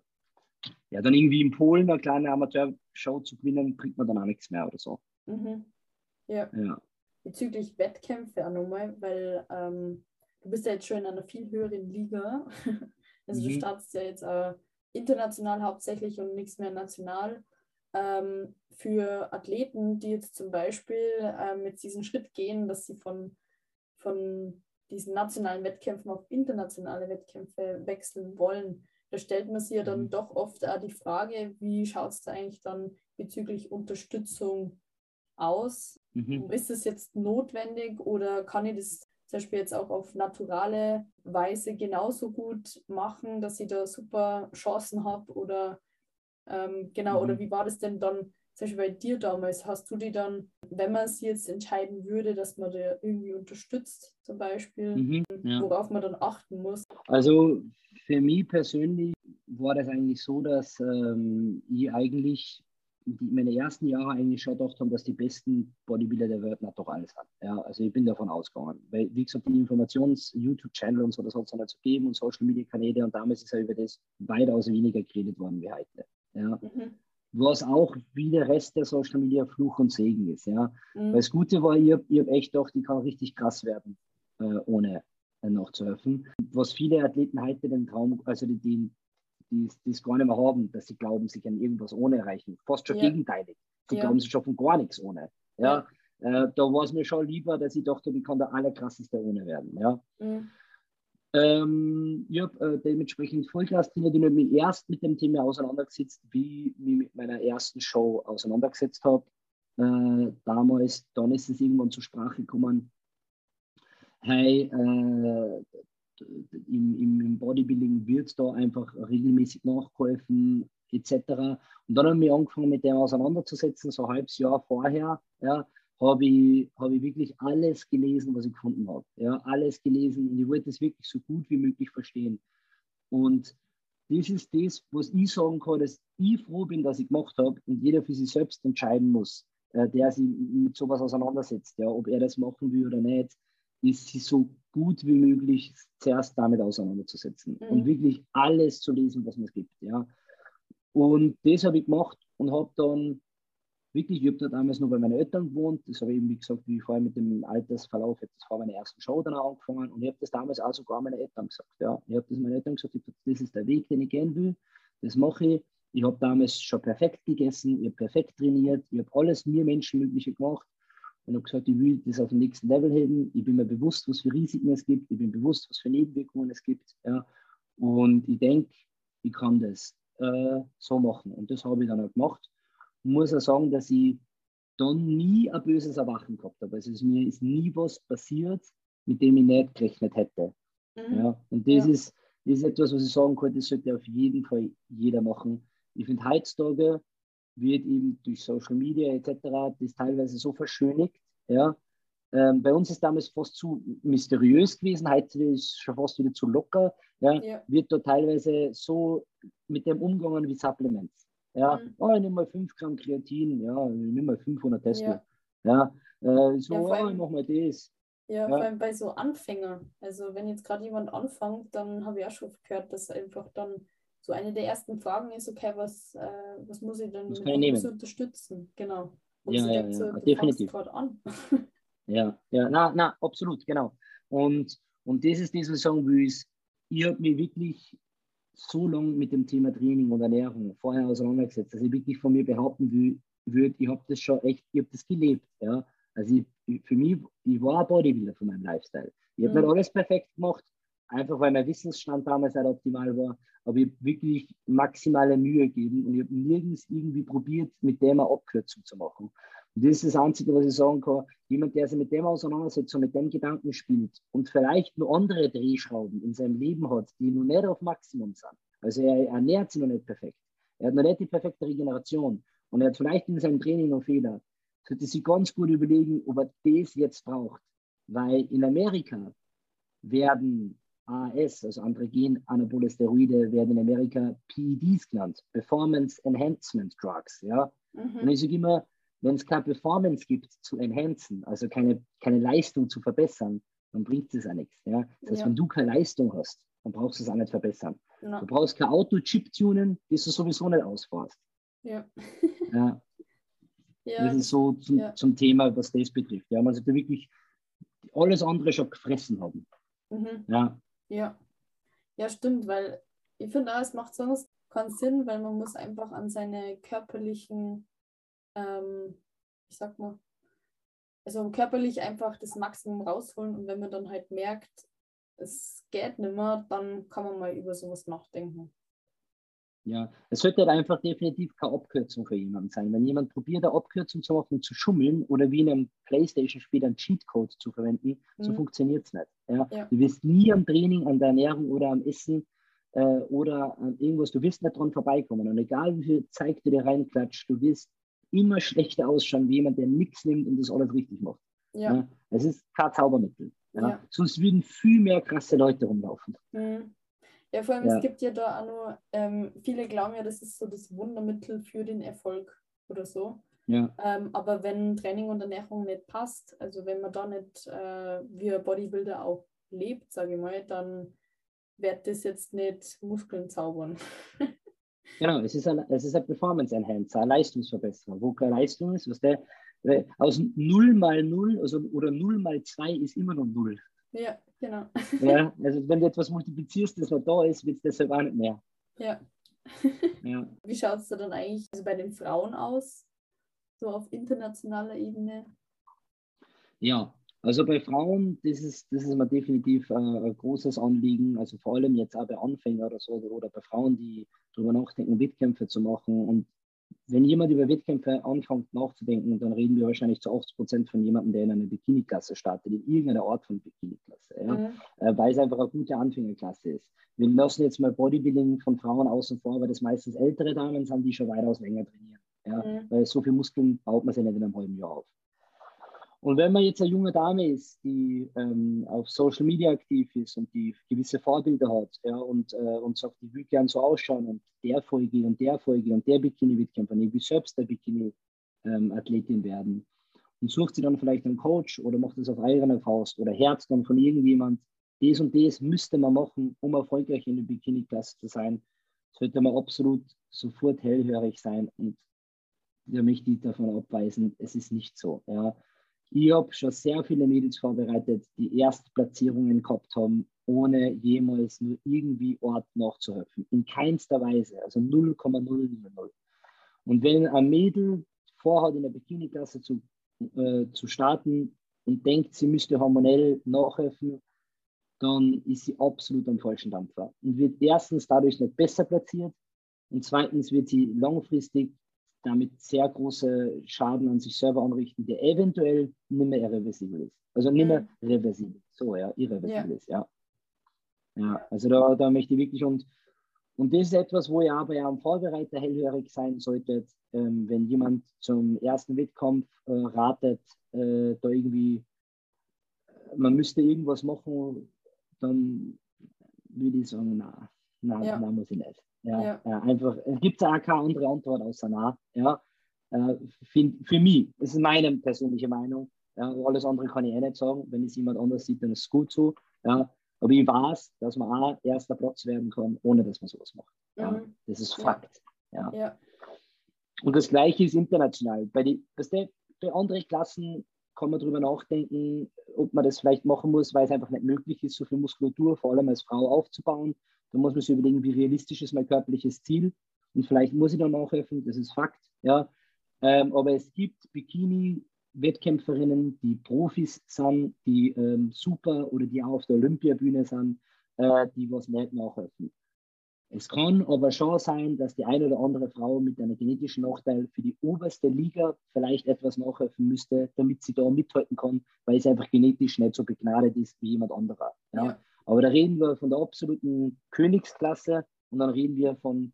ja, dann irgendwie in Polen eine kleine Amateurshow zu gewinnen, bringt man dann auch nichts mehr oder so. Mhm. Ja. ja. Bezüglich Wettkämpfe auch nochmal, weil ähm, du bist ja jetzt schon in einer viel höheren Liga. [LAUGHS] also mhm. du startest ja jetzt äh, international hauptsächlich und nichts mehr national ähm, für Athleten, die jetzt zum Beispiel ähm, jetzt diesen Schritt gehen, dass sie von, von diesen nationalen Wettkämpfen auf internationale Wettkämpfe wechseln wollen, da stellt man sich ja dann mhm. doch oft auch die Frage, wie schaut es da eigentlich dann bezüglich Unterstützung aus? Mhm. Ist es jetzt notwendig oder kann ich das zum Beispiel jetzt auch auf naturale Weise genauso gut machen, dass ich da super Chancen habe oder ähm, genau, mhm. oder wie war das denn dann zum Beispiel bei dir damals, hast du die dann, wenn man es jetzt entscheiden würde, dass man da irgendwie unterstützt, zum Beispiel, mhm, ja. worauf man dann achten muss? Also für mich persönlich war das eigentlich so, dass ähm, ich eigentlich die meine ersten Jahre eigentlich schon gedacht haben, dass die besten Bodybuilder der Welt doch alles haben. Ja, also ich bin davon ausgegangen. Weil, wie gesagt, die Informations-YouTube-Channel und so, das hat es dann nicht so gegeben und Social-Media-Kanäle und damals ist ja über das weitaus weniger geredet worden wie heute. Ja. Mhm. Was auch wie der Rest der Social-Media Fluch und Segen ist. Ja. Mhm. Weil das Gute war, ich habe hab echt gedacht, die kann richtig krass werden, äh, ohne äh, noch zu helfen. Was viele Athleten heute den Traum, also die, die die es gar nicht mehr haben, dass sie glauben, sie können irgendwas ohne erreichen. Fast schon ja. gegenteilig. Sie ja. glauben, sie schaffen gar nichts ohne. Ja, ja. Äh, da war es mir schon lieber, dass ich dachte, ich kann der allerkrasseste ohne werden. Ja. Mhm. Ähm, ich habe äh, dementsprechend Vollgas trainiert und habe mich erst mit dem Thema auseinandergesetzt, wie ich mich mit meiner ersten Show auseinandergesetzt habe. Äh, damals, dann ist es irgendwann zur Sprache gekommen, hey, äh, im, im, Bodybuilding wird da einfach regelmäßig nachgeholfen, etc. Und dann haben wir angefangen, mit dem auseinanderzusetzen, so ein halbes Jahr vorher, ja, habe ich, hab ich wirklich alles gelesen, was ich gefunden habe. Ja, alles gelesen und ich wollte es wirklich so gut wie möglich verstehen. Und das ist das, was ich sagen kann, dass ich froh bin, dass ich gemacht habe und jeder für sich selbst entscheiden muss, äh, der sich mit sowas auseinandersetzt, ja, ob er das machen will oder nicht, ist sie so gut wie möglich zuerst damit auseinanderzusetzen mhm. und wirklich alles zu lesen, was es gibt. Ja. Und das habe ich gemacht und habe dann wirklich, ich habe da damals noch bei meinen Eltern gewohnt, das habe ich eben, wie gesagt, wie vorher mit dem Altersverlauf, das war meine erste Show dann auch angefangen und ich habe das damals auch sogar meinen Eltern gesagt. Ja. Ich habe das meinen Eltern gesagt, das ist der Weg, den ich gehen will, das mache ich. Ich habe damals schon perfekt gegessen, ich habe perfekt trainiert, ich habe alles mir Menschenmögliche gemacht und habe gesagt, ich will das auf den nächsten Level heben. Ich bin mir bewusst, was für Risiken es gibt. Ich bin bewusst, was für Nebenwirkungen es gibt. Ja. Und ich denke, ich kann das äh, so machen. Und das habe ich dann auch gemacht. Ich muss auch sagen, dass ich dann nie ein böses Erwachen gehabt habe. Also mir ist nie was passiert, mit dem ich nicht gerechnet hätte. Mhm. Ja. Und das, ja. ist, das ist etwas, was ich sagen kann, das sollte auf jeden Fall jeder machen. Ich finde heutzutage, wird eben durch Social Media etc. das teilweise so verschönigt. Ja. Ähm, bei uns ist damals fast zu mysteriös gewesen, heute ist es schon fast wieder zu locker. Ja. ja. Wird da teilweise so mit dem umgegangen wie Supplements. Ja, mhm. oh, ich nehme mal 5 Gramm Kreatin, ja, ich nehme mal 500 Tesla. Ja, ja äh, so, ja, allem, oh, ich mach mal das. Ja, ja, vor allem bei so Anfängern. Also wenn jetzt gerade jemand anfängt, dann habe ich auch schon gehört, dass einfach dann so eine der ersten Fragen ist, okay, was, äh, was muss ich denn mit unterstützen? Genau. Und ja, ja, ja, so, definitiv. an. [LAUGHS] ja, ja, na, na, absolut, genau. Und, und das ist das, was ich sagen will, ist, ich habe mich wirklich so lange mit dem Thema Training und Ernährung vorher auseinandergesetzt, dass ich wirklich von mir behaupten würde, ich habe das schon echt, ich habe das gelebt. Ja? Also ich, für mich, ich war ein Bodybuilder von meinem Lifestyle. Ich habe mhm. nicht alles perfekt gemacht, einfach weil mein Wissensstand damals nicht optimal war. Aber ich habe wirklich maximale Mühe gegeben und ich habe nirgends irgendwie probiert, mit dem eine Abkürzung zu machen. Und das ist das Einzige, was ich sagen kann. Jemand, der sich mit dem auseinandersetzt und mit dem Gedanken spielt und vielleicht nur andere Drehschrauben in seinem Leben hat, die noch nicht auf Maximum sind. Also er ernährt sich noch nicht perfekt. Er hat noch nicht die perfekte Regeneration. Und er hat vielleicht in seinem Training noch Fehler. Sollte sich ganz gut überlegen, ob er das jetzt braucht. Weil in Amerika werden AS, also Androgen Anabole Steroide, werden in Amerika PEDs genannt, Performance Enhancement Drugs. Ja? Mhm. Und ich sage immer, wenn es keine Performance gibt zu enhancen, also keine, keine Leistung zu verbessern, dann bringt es ja nichts. Ja? Das heißt, ja. wenn du keine Leistung hast, dann brauchst du es auch nicht verbessern. No. Du brauchst kein Auto Chip tunen, das du sowieso nicht ausfährst. Ja. ja. [LAUGHS] ja. Das ist so zum, ja. zum Thema, was das betrifft. Ja, man sollte wirklich alles andere schon gefressen haben. Mhm. Ja. Ja, ja, stimmt, weil ich finde es macht sonst keinen Sinn, weil man muss einfach an seine körperlichen, ähm, ich sag mal, also körperlich einfach das Maximum rausholen und wenn man dann halt merkt, es geht nicht mehr, dann kann man mal über sowas nachdenken. Ja, es sollte halt einfach definitiv keine Abkürzung für jemanden sein. Wenn jemand probiert, eine Abkürzung zu machen, zu schummeln oder wie in einem Playstation-Spiel einen Cheatcode zu verwenden, mhm. so funktioniert es nicht. Ja? ja? Du wirst nie am Training, an der Ernährung oder am Essen äh, oder an irgendwas, du wirst nicht dran vorbeikommen. Und egal wie viel Zeit du dir reinklatscht, du wirst immer schlechter ausschauen wie jemand, der nichts nimmt und das alles richtig macht. Ja. ja. Es ist kein Zaubermittel. Ja. ja. Sonst würden viel mehr krasse Leute rumlaufen. Mhm. Ja, vor allem, ja. es gibt ja da auch nur, ähm, viele glauben ja, das ist so das Wundermittel für den Erfolg oder so. Ja. Ähm, aber wenn Training und Ernährung nicht passt, also wenn man da nicht äh, wie ein Bodybuilder auch lebt, sage ich mal, dann wird das jetzt nicht Muskeln zaubern. [LAUGHS] genau, es ist ein, es ist ein Performance Enhancer, ein Leistungsverbesserer. Wo keine Leistung ist, was der aus 0 mal 0 also, oder 0 mal 2 ist immer noch 0. Ja, genau. ja, [LAUGHS] also wenn du etwas multiplizierst, das noch da ist, wird es deshalb auch nicht mehr. Ja. ja. [LAUGHS] Wie schaut es da dann eigentlich also bei den Frauen aus? So auf internationaler Ebene? Ja, also bei Frauen, das ist, das ist mir definitiv äh, ein großes Anliegen, also vor allem jetzt auch bei Anfängern oder so, oder bei Frauen, die darüber nachdenken, Wettkämpfe zu machen. Und wenn jemand über Wettkämpfe anfängt nachzudenken, dann reden wir wahrscheinlich zu 80 Prozent von jemandem, der in einer Bikini-Klasse startet, in irgendeiner Art von Bikini-Klasse, ja? Mhm. Äh, weil es einfach eine gute Anfängerklasse ist. Wir lassen jetzt mal Bodybuilding von Frauen außen vor, weil das meistens ältere Damen sind, die schon weitaus länger trainieren. Ja? Mhm. Weil so viel Muskeln baut man sich nicht in einem halben Jahr auf. Und wenn man jetzt eine junge Dame ist, die ähm, auf Social Media aktiv ist und die gewisse Vorbilder hat ja, und, äh, und sagt, ich will gern so ausschauen und der Folge und der Folge und der Bikini-Wettkämpfer, ich will selbst der Bikini-Athletin ähm, werden und sucht sie dann vielleicht einen Coach oder macht das auf eigene Faust oder Herz dann von irgendjemand, das und das müsste man machen, um erfolgreich in der Bikini-Klasse zu sein, sollte man absolut sofort hellhörig sein und da möchte ich davon abweisen, es ist nicht so. Ja. Ich habe schon sehr viele Mädels vorbereitet, die Erstplatzierungen gehabt haben, ohne jemals nur irgendwie Ort nachzuhelfen. In keinster Weise, also 0,000. Und wenn ein Mädel vorhat, in der Bikini-Klasse zu, äh, zu starten und denkt, sie müsste hormonell nachhelfen, dann ist sie absolut am falschen Dampfer und wird erstens dadurch nicht besser platziert und zweitens wird sie langfristig damit sehr große Schaden an sich selber anrichten, der eventuell nicht mehr irreversibel ist. Also nicht mehr mhm. reversibel. So, ja, irreversibel ja. ist, ja. Ja, also da, da möchte ich wirklich und, und das ist etwas, wo ihr aber ja am Vorbereiter hellhörig sein solltet, ähm, wenn jemand zum ersten Wettkampf äh, ratet, äh, da irgendwie, man müsste irgendwas machen, dann würde ich sagen, na, na, ja. na muss ich nicht. Ja, ja. ja einfach, es gibt auch keine andere Antwort außer nah. Ja. Äh, für, für mich, das ist meine persönliche Meinung. Ja, alles andere kann ich eh nicht sagen. Wenn es jemand anders sieht, dann ist es gut so. Ja. Aber ich weiß, dass man auch erster Platz werden kann, ohne dass man sowas macht. Ja. Mhm. Das ist Fakt. Ja. ja. Und das Gleiche ist international. Bei, die, bei anderen Klassen kann man darüber nachdenken, ob man das vielleicht machen muss, weil es einfach nicht möglich ist, so viel Muskulatur, vor allem als Frau, aufzubauen. Da muss man sich überlegen, wie realistisch ist mein körperliches Ziel. Und vielleicht muss ich dann nachhelfen, das ist Fakt. Ja. Ähm, aber es gibt Bikini-Wettkämpferinnen, die Profis sind, die ähm, super oder die auch auf der Olympiabühne sind, äh, die was nicht nachhelfen. Es kann aber schon sein, dass die eine oder andere Frau mit einem genetischen Nachteil für die oberste Liga vielleicht etwas nachhelfen müsste, damit sie da mithalten kann, weil sie einfach genetisch nicht so begnadet ist wie jemand anderer. Ja? ja. Aber da reden wir von der absoluten Königsklasse und dann reden wir von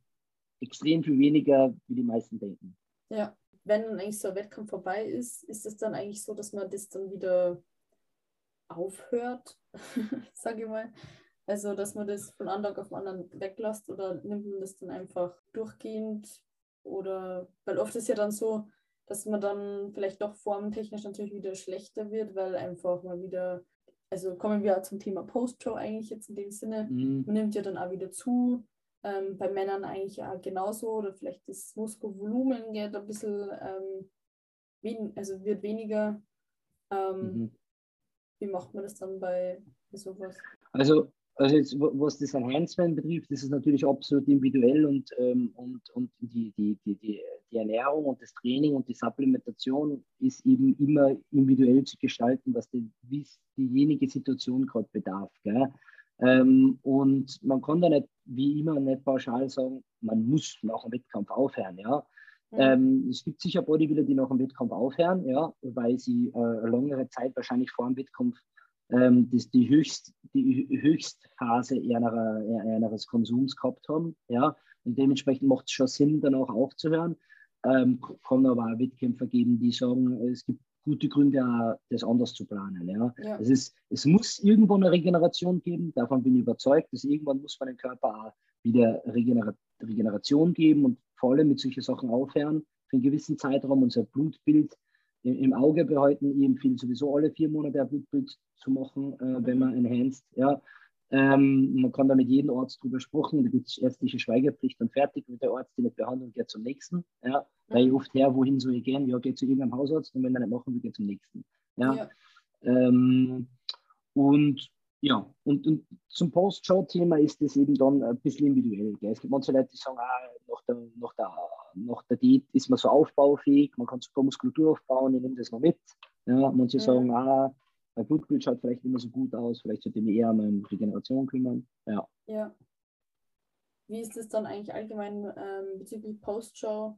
extrem viel weniger, wie die meisten denken. Ja, wenn eigentlich so ein Wettkampf vorbei ist, ist es dann eigentlich so, dass man das dann wieder aufhört, [LAUGHS] sage ich mal. Also, dass man das von einem Tag auf den anderen weglässt oder nimmt man das dann einfach durchgehend? Oder, weil oft ist ja dann so, dass man dann vielleicht doch formtechnisch natürlich wieder schlechter wird, weil einfach mal wieder, also kommen wir zum Thema Post-Show eigentlich jetzt in dem Sinne, mhm. man nimmt ja dann auch wieder zu. Ähm, bei Männern eigentlich ja genauso oder vielleicht das Muskelvolumen geht ein bisschen, ähm, wen, also wird weniger. Ähm, mhm. Wie macht man das dann bei, sowas? Also also jetzt, was das Enhancement betrifft, ist es natürlich absolut individuell und, ähm, und, und die, die, die, die, Ernährung und das Training und die Supplementation ist eben immer individuell zu gestalten, was die, wie diejenige Situation gerade bedarf. Ähm, und man kann da nicht, wie immer, nicht pauschal sagen, man muss nach dem Wettkampf aufhören. Ja? Mhm. Ähm, es gibt sicher Bodybuilder, die nach dem Wettkampf aufhören, ja, weil sie äh, eine längere Zeit wahrscheinlich vor dem Wettkampf ähm, das die, Höchst, die Höchstphase eines Konsums gehabt haben. Ja? Und dementsprechend macht es schon Sinn, dann auch aufzuhören. ähm, kann aber auch Wettkämpfer geben, die sagen, es gibt gute Gründe, auch das anders zu planen. Ja. ja. Es, ist, es muss irgendwann eine Regeneration geben, davon bin ich überzeugt, dass irgendwann muss man dem Körper auch wieder Regener Regeneration geben und vor allem mit solchen Sachen aufhören für einen gewissen Zeitraum unser Blutbild im, im Auge behalten. Ich empfehle sowieso alle vier Monate ein Blutbild zu machen, äh, wenn man enhanced. Ja. Ähm, man kann da mit jedem Arzt drüber sprechen, da gibt es ärztliche Schweigepflicht und fertig mit der Arzt, die nicht behandelt, geht zum nächsten. Ja. Weil ich oft her, wohin soll ich gehen? Ja, geht zu irgendeinem Hausarzt und wenn er nicht machen will, geht zum nächsten. Ja. ja. Ähm, und ja, und, und zum Post-Show-Thema ist das eben dann ein bisschen individuell. Gell? Es gibt manche Leute, die sagen, ah, nach, der, nach, der, nach der Diät ist man so aufbaufähig, man kann super Muskulatur aufbauen, ich nehme das noch mit. Ja, manche mhm. sagen, ah, mein Blutbild schaut vielleicht nicht mehr so gut aus, vielleicht sollte ich mich eher um meine Regeneration kümmern. Ja. ja. Wie ist das dann eigentlich allgemein ähm, bezüglich Post-Show?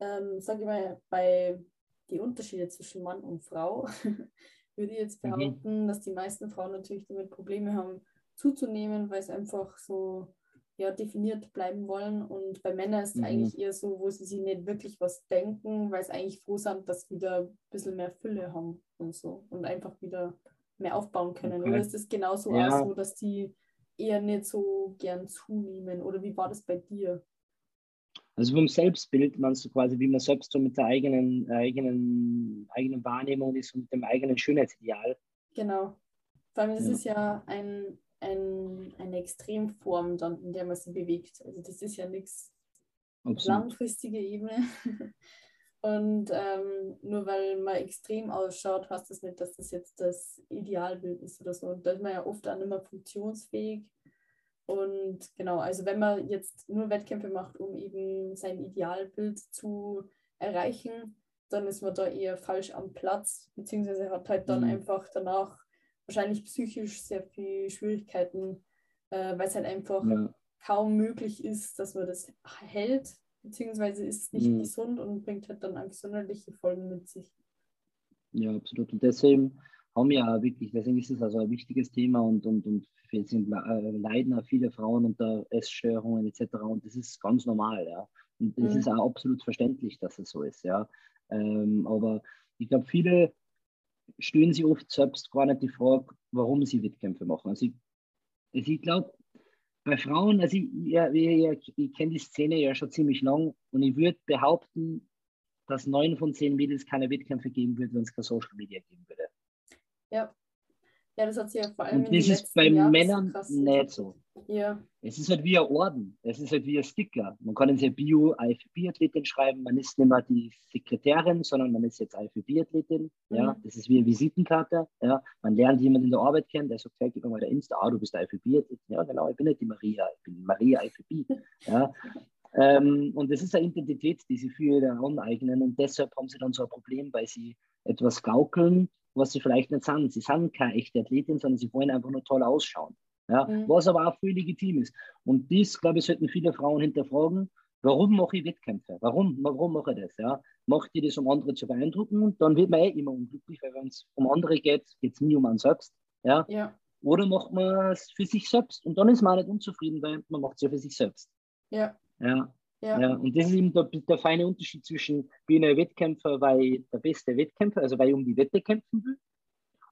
Ähm, sag ich mal, bei die Unterschiede zwischen Mann und Frau, [LAUGHS] würde ich jetzt mhm. behaupten, mhm. dass die meisten Frauen natürlich damit Probleme haben, zuzunehmen, weil es einfach so ja, definiert bleiben wollen. Und bei Männern ist es mhm. eigentlich eher so, wo sie sich nicht wirklich was denken, weil es eigentlich froh sind, dass sie wieder ein bisschen mehr Fülle haben und so und einfach wieder mehr aufbauen können. Okay. Oder ist es genauso ja. auch so, dass die eher nicht so gern zunehmen? Oder wie war das bei dir? Also vom Selbstbild, meinst du quasi, wie man selbst so mit der eigenen, eigenen, eigenen Wahrnehmung ist und mit dem eigenen Schönheitsideal. Genau. Vor allem, das ja. ist ja ein, ein, eine Extremform, dann, in der man sich bewegt. Also das ist ja nichts langfristige Ebene. [LAUGHS] Und ähm, nur weil man extrem ausschaut, heißt das nicht, dass das jetzt das Idealbild ist oder so. Und da ist man ja oft auch nicht mehr funktionsfähig. Und genau, also wenn man jetzt nur Wettkämpfe macht, um eben sein Idealbild zu erreichen, dann ist man da eher falsch am Platz, beziehungsweise hat halt dann mhm. einfach danach wahrscheinlich psychisch sehr viel Schwierigkeiten, äh, weil es halt einfach ja. kaum möglich ist, dass man das hält, beziehungsweise ist es nicht mhm. gesund und bringt halt dann auch gesundheitliche Folgen mit sich. Ja, absolut. Und deswegen haben wir ja wirklich, deswegen ist es also ein wichtiges Thema und, und, und sind, äh, leiden auch viele Frauen unter Essstörungen etc. Und das ist ganz normal, ja. Und es mhm. ist auch absolut verständlich, dass es so ist, ja. Ähm, aber ich glaube, viele stellen sich oft selbst gar nicht die Frage, warum sie Wettkämpfe machen. Also ich, also ich glaube, bei Frauen, also ich, ja, ich, ich kenne die Szene ja schon ziemlich lang und ich würde behaupten, dass neun von zehn Mädels keine Wettkämpfe geben würde, wenn es kein Social Media geben würde. Ja, ja, das hat sich ja vor allem. Und das ist bei Jahren Männern so nicht so. Ja. Es ist halt wie ein Orden, es ist halt wie ein Sticker. Man kann in sein Bio IFB-Athletin schreiben, man ist nicht mehr die Sekretärin, sondern man ist jetzt IFB-Athletin. Ja, mhm. das ist wie eine Visitenkarte. Ja, man lernt jemanden in der Arbeit kennen, der sagt, hey, gib mir mal der Insta, ah, du bist IFB-Athletin. Ja, genau, ich bin nicht die Maria, ich bin Maria IFB. [LAUGHS] ja. Ähm, und das ist eine Identität, die sie für ihre aneignen und deshalb haben sie dann so ein Problem, weil sie etwas gaukeln, was sie vielleicht nicht sind. Sie sind keine echte Athletin, sondern sie wollen einfach nur toll ausschauen. Ja? Mhm. Was aber auch völlig legitim ist. Und dies, glaube ich, sollten viele Frauen hinterfragen, warum mache ich Wettkämpfe? Warum, warum mache ich das? Ja? Macht die das, um andere zu beeindrucken? Und dann wird man eh immer unglücklich, weil wenn es um andere geht, geht es nie um einen selbst. Ja? ja. Oder macht man es für sich selbst? Und dann ist man auch nicht unzufrieden, weil man macht es ja für sich selbst. Ja. Ja. Ja. ja. und das ist eben der, der feine Unterschied zwischen, bin ich ein Wettkämpfer, weil ich der beste Wettkämpfer, also weil ich um die Wette kämpfen will,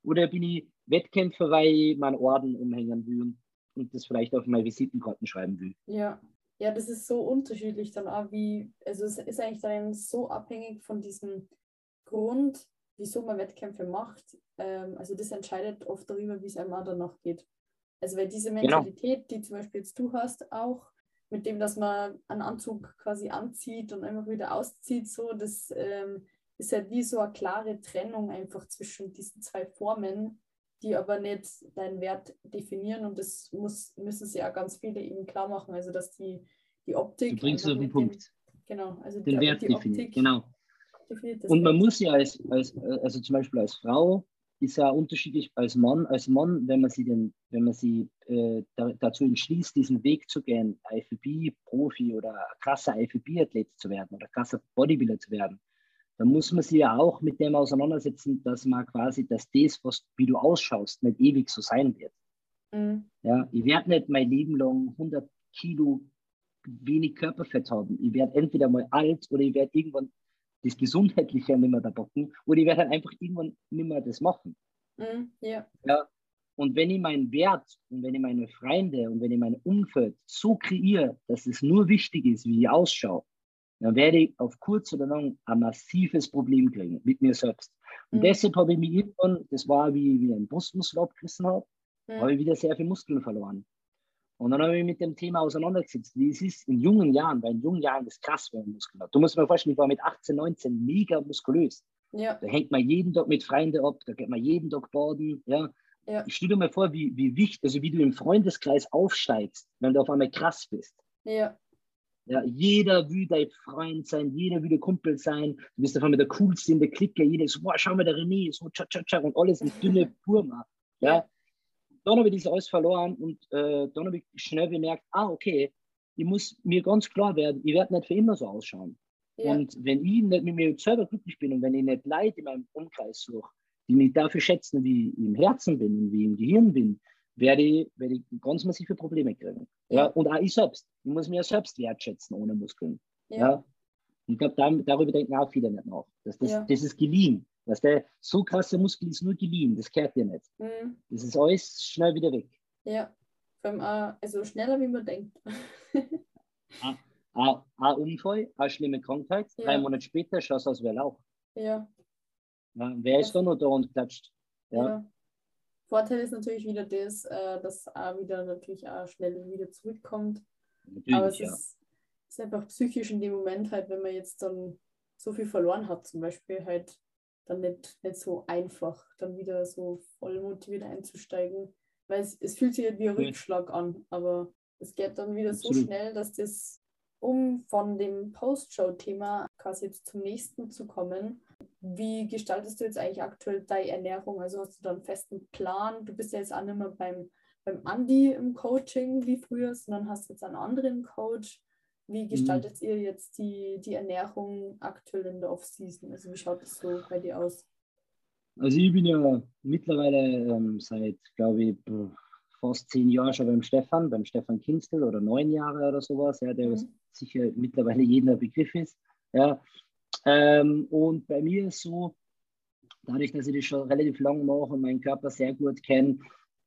oder bin ich Wettkämpfer, weil ich meinen Orden umhängen will und, das vielleicht auf meine Visitenkarten schreiben will. Ja. Ja, das ist so unterschiedlich dann auch, wie, also es ist eigentlich dann so abhängig von diesem Grund, wieso man Wettkämpfe macht. Ähm, also das entscheidet oft darüber, wie es einem auch danach geht. Also weil diese genau. Mentalität, genau. die zum Beispiel jetzt du hast, auch, mit dem, dass man einen Anzug quasi anzieht und einfach wieder auszieht, so, das ähm, ist halt wie so eine klare Trennung einfach zwischen diesen zwei Formen, die aber nicht deinen Wert definieren und das muss, müssen sie ja ganz viele eben klar machen, also dass die, die Optik... Du bringst es auf den Punkt. Dem, genau, also den die, Wert die definiert, Optik genau. und man Wert. muss ja als, als, also zum Beispiel als Frau ist ja unterschiedlich als Mann. Als Mann, wenn man sie, den, wenn man sie äh, da, dazu entschließt, diesen Weg zu gehen, IFB-Profi oder krasser IFB-Athlet zu werden oder krasser Bodybuilder zu werden, dann muss man sich ja auch mit dem auseinandersetzen, dass man quasi, dass das, was, wie du ausschaust, nicht ewig so sein wird. Mhm. Ja, ich werde nicht mein Leben lang 100 Kilo wenig Körperfett haben. Ich werde entweder mal alt oder ich werde irgendwann das Gesundheitliche nicht mehr da bocken oder ich werde halt einfach irgendwann nicht mehr das machen. Mhm, ja. ja. Und wenn ich meinen Wert und wenn ich meine Freunde und wenn ich mein Umfeld so kreiere, dass es nur wichtig ist, wie ich ausschaue, dann werde ich auf kurz oder lang ein massives Problem kriegen mit mir selbst. Und mhm. deshalb habe ich mich irgendwann, das war wie, wie ein Brustmuskel abgerissen habe, mhm. habe ich wieder sehr viel Muskeln verloren. Und dann habe ich mich mit dem Thema auseinandergesetzt, wie es ist in jungen Jahren, weil in jungen Jahren ist krass, wenn man Muskeln hat. Du musst mir vorstellen, ich war mit 18, 19 mega muskulös. Ja. Da hängt man jeden Tag mit Freunden ab, da geht man jeden Tag baden. Ja. ja. Ich stelle dir mal vor, wie, wie wichtig, also wie du im Freundeskreis aufsteigst, wenn du auf einmal krass bist. Ja. Ja, jeder will dein Freund sein, jeder will der Kumpel sein. Du bist auf einmal der Coolste in der Clique. Jeder ist, boah, schau mal, der René, so tschak, tschak, tschak, und alles in dünne Purma. Ja. Dann habe ich das alles verloren und äh, dann habe ich schnell bemerkt, ah, okay, ich muss mir ganz klar werden, ich werde nicht für immer so ausschauen. Ja. Und wenn ich nicht mit mir selber glücklich bin und wenn ich nicht Leute in meinem Umkreis suche, die mich dafür schätzen, wie ich im Herzen bin und wie ich im Gehirn bin, werde ich, werde ich ganz massive Probleme kriegen. Ja. Und auch ich selbst. Ich muss mich ja selbst wertschätzen ohne Muskeln. Ja. ja. Ich glaube, darüber denken auch viele nicht nach. Das, das, ja. das ist geliehen. Dass der so krasse Muskel ist nur geliehen, das kehrt dir nicht. Mhm. Das ist alles schnell wieder weg. Ja, vor allem auch, also schneller wie man denkt. ein, Unfall, eine schlimme Krankheit, ja. drei Monate später schaust du aus wie ein Lauch. Ja. ja. Wer ist da noch da und klatscht? Ja. Vorteil ist natürlich wieder das, äh, dass auch wieder natürlich auch schnell wieder zurückkommt. Natürlich, Aber es ja. ist, ist, einfach psychisch in dem Moment halt, wenn man jetzt dann so viel verloren hat, zum Beispiel halt dann nicht, nicht so einfach, dann wieder so voll motiviert einzusteigen. Weil es, es fühlt sich halt wie ein Rückschlag an, aber es geht dann wieder Absolut. so schnell, dass das, um von dem Post-Show-Thema quasi jetzt zum nächsten zu kommen, wie gestaltest du jetzt eigentlich aktuell deine Ernährung? Also hast du da einen festen Plan? Du bist ja jetzt auch nicht mehr beim, beim Andi im Coaching wie früher, sondern hast jetzt einen anderen Coach. Wie mhm. gestaltet mhm. ihr jetzt die, die Ernährung aktuell in der Off-Season? Also wie schaut das so bei dir aus? Also ich bin ja mittlerweile ähm, seit, glaube ich, fast zehn Jahren schon beim Stefan, beim Stefan Kinstel oder neun Jahre oder sowas, ja, der mhm. sicher mittlerweile [LAUGHS] jedem Begriff ist. Ja, ähm, und bei mir ist so, dadurch, dass ich das schon relativ lange mache und meinen Körper sehr gut kenne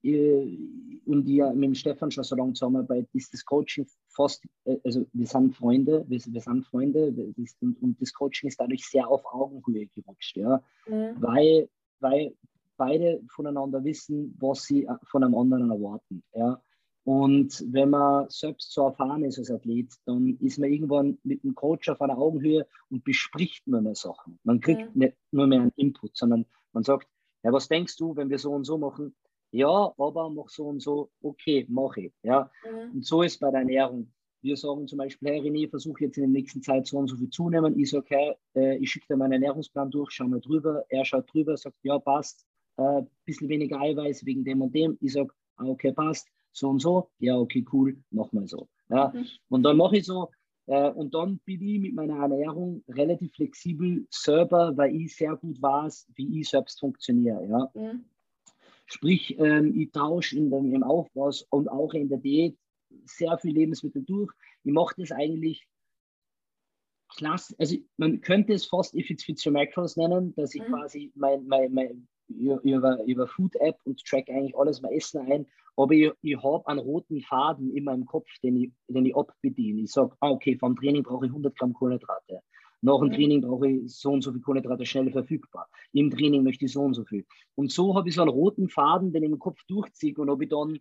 äh, und ich mit dem Stefan schon so lange zusammenarbeite, ist das Coaching fast, äh, also wir sind Freunde, wir, wir sind Freunde das, und, und, das Coaching ist dadurch sehr auf Augenhöhe gerutscht, ja, mhm. weil, weil beide voneinander wissen, was sie äh, von einem anderen erwarten, ja. Und wenn man selbst so erfahren ist als Athlet, dann ist man irgendwann mit dem Coach auf einer Augenhöhe und bespricht nur mehr Sachen. Man kriegt ja. nicht nur mehr einen Input, sondern man sagt, ja, was denkst du, wenn wir so und so machen? Ja, aber mach so und so, okay, mache ich. Ja? Mhm. Und so ist bei der Ernährung. Wir sagen zum Beispiel, hey René, versuche jetzt in der nächsten Zeit so und so viel zunehmen. Ich sage, hey, äh, ich schicke dir meinen Ernährungsplan durch, schau mal drüber. Er schaut drüber, sagt, ja, passt. Ein äh, bisschen weniger Eiweiß wegen dem und dem. Ich sage, ah, okay, passt so und so, ja, okay, cool, mach mal so. Ja. Mhm. Und dann mache ich so, äh, und dann bin ich mit meiner Ernährung relativ flexibel selber, weil ich sehr gut weiß, wie ich selbst funktioniere. Ja. Mhm. Sprich, ähm, ich tausche in dem, im Aufbau und auch in der Diät sehr viel Lebensmittel durch. Ich mache das eigentlich klasse, also man könnte es fast if it's fit macros nennen, dass ich mhm. quasi mein, mein, mein, über, über Food App und track eigentlich alles mein Essen ein. Aber ich, ich habe einen roten Faden in meinem Kopf, den ich, den ich abbediene. Ich sage, ah, okay, vom Training brauche ich 100 Gramm Kohlenhydrate. Nach dem mhm. Training brauche ich so und so viel Kohlenhydrate schnell verfügbar. Im Training möchte ich so und so viel. Und so habe ich so einen roten Faden, den ich im Kopf durchziehe. Und ob ich dann,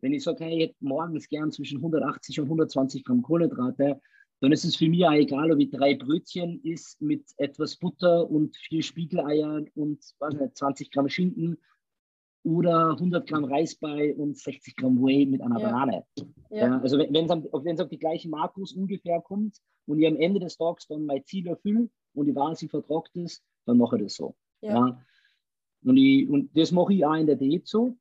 wenn ich sage, hey, ich hätte morgens gern zwischen 180 und 120 Gramm Kohlenhydrate, dann ist es für mich auch egal, ob ich drei Brötchen isst mit etwas Butter und vier Spiegeleiern und weiß nicht, 20 Gramm Schinken oder 100 Gramm Reisbrei und 60 Gramm Whey mit einer ja. Banane. Ja. ja also wenn es auf die gleichen Makros ungefähr kommt und ich am Ende des Tages dann mein Ziel erfülle und ich weiß, ich vertragt es, dann mache ich das so. Und, ich, und das mache ich auch in der Diät so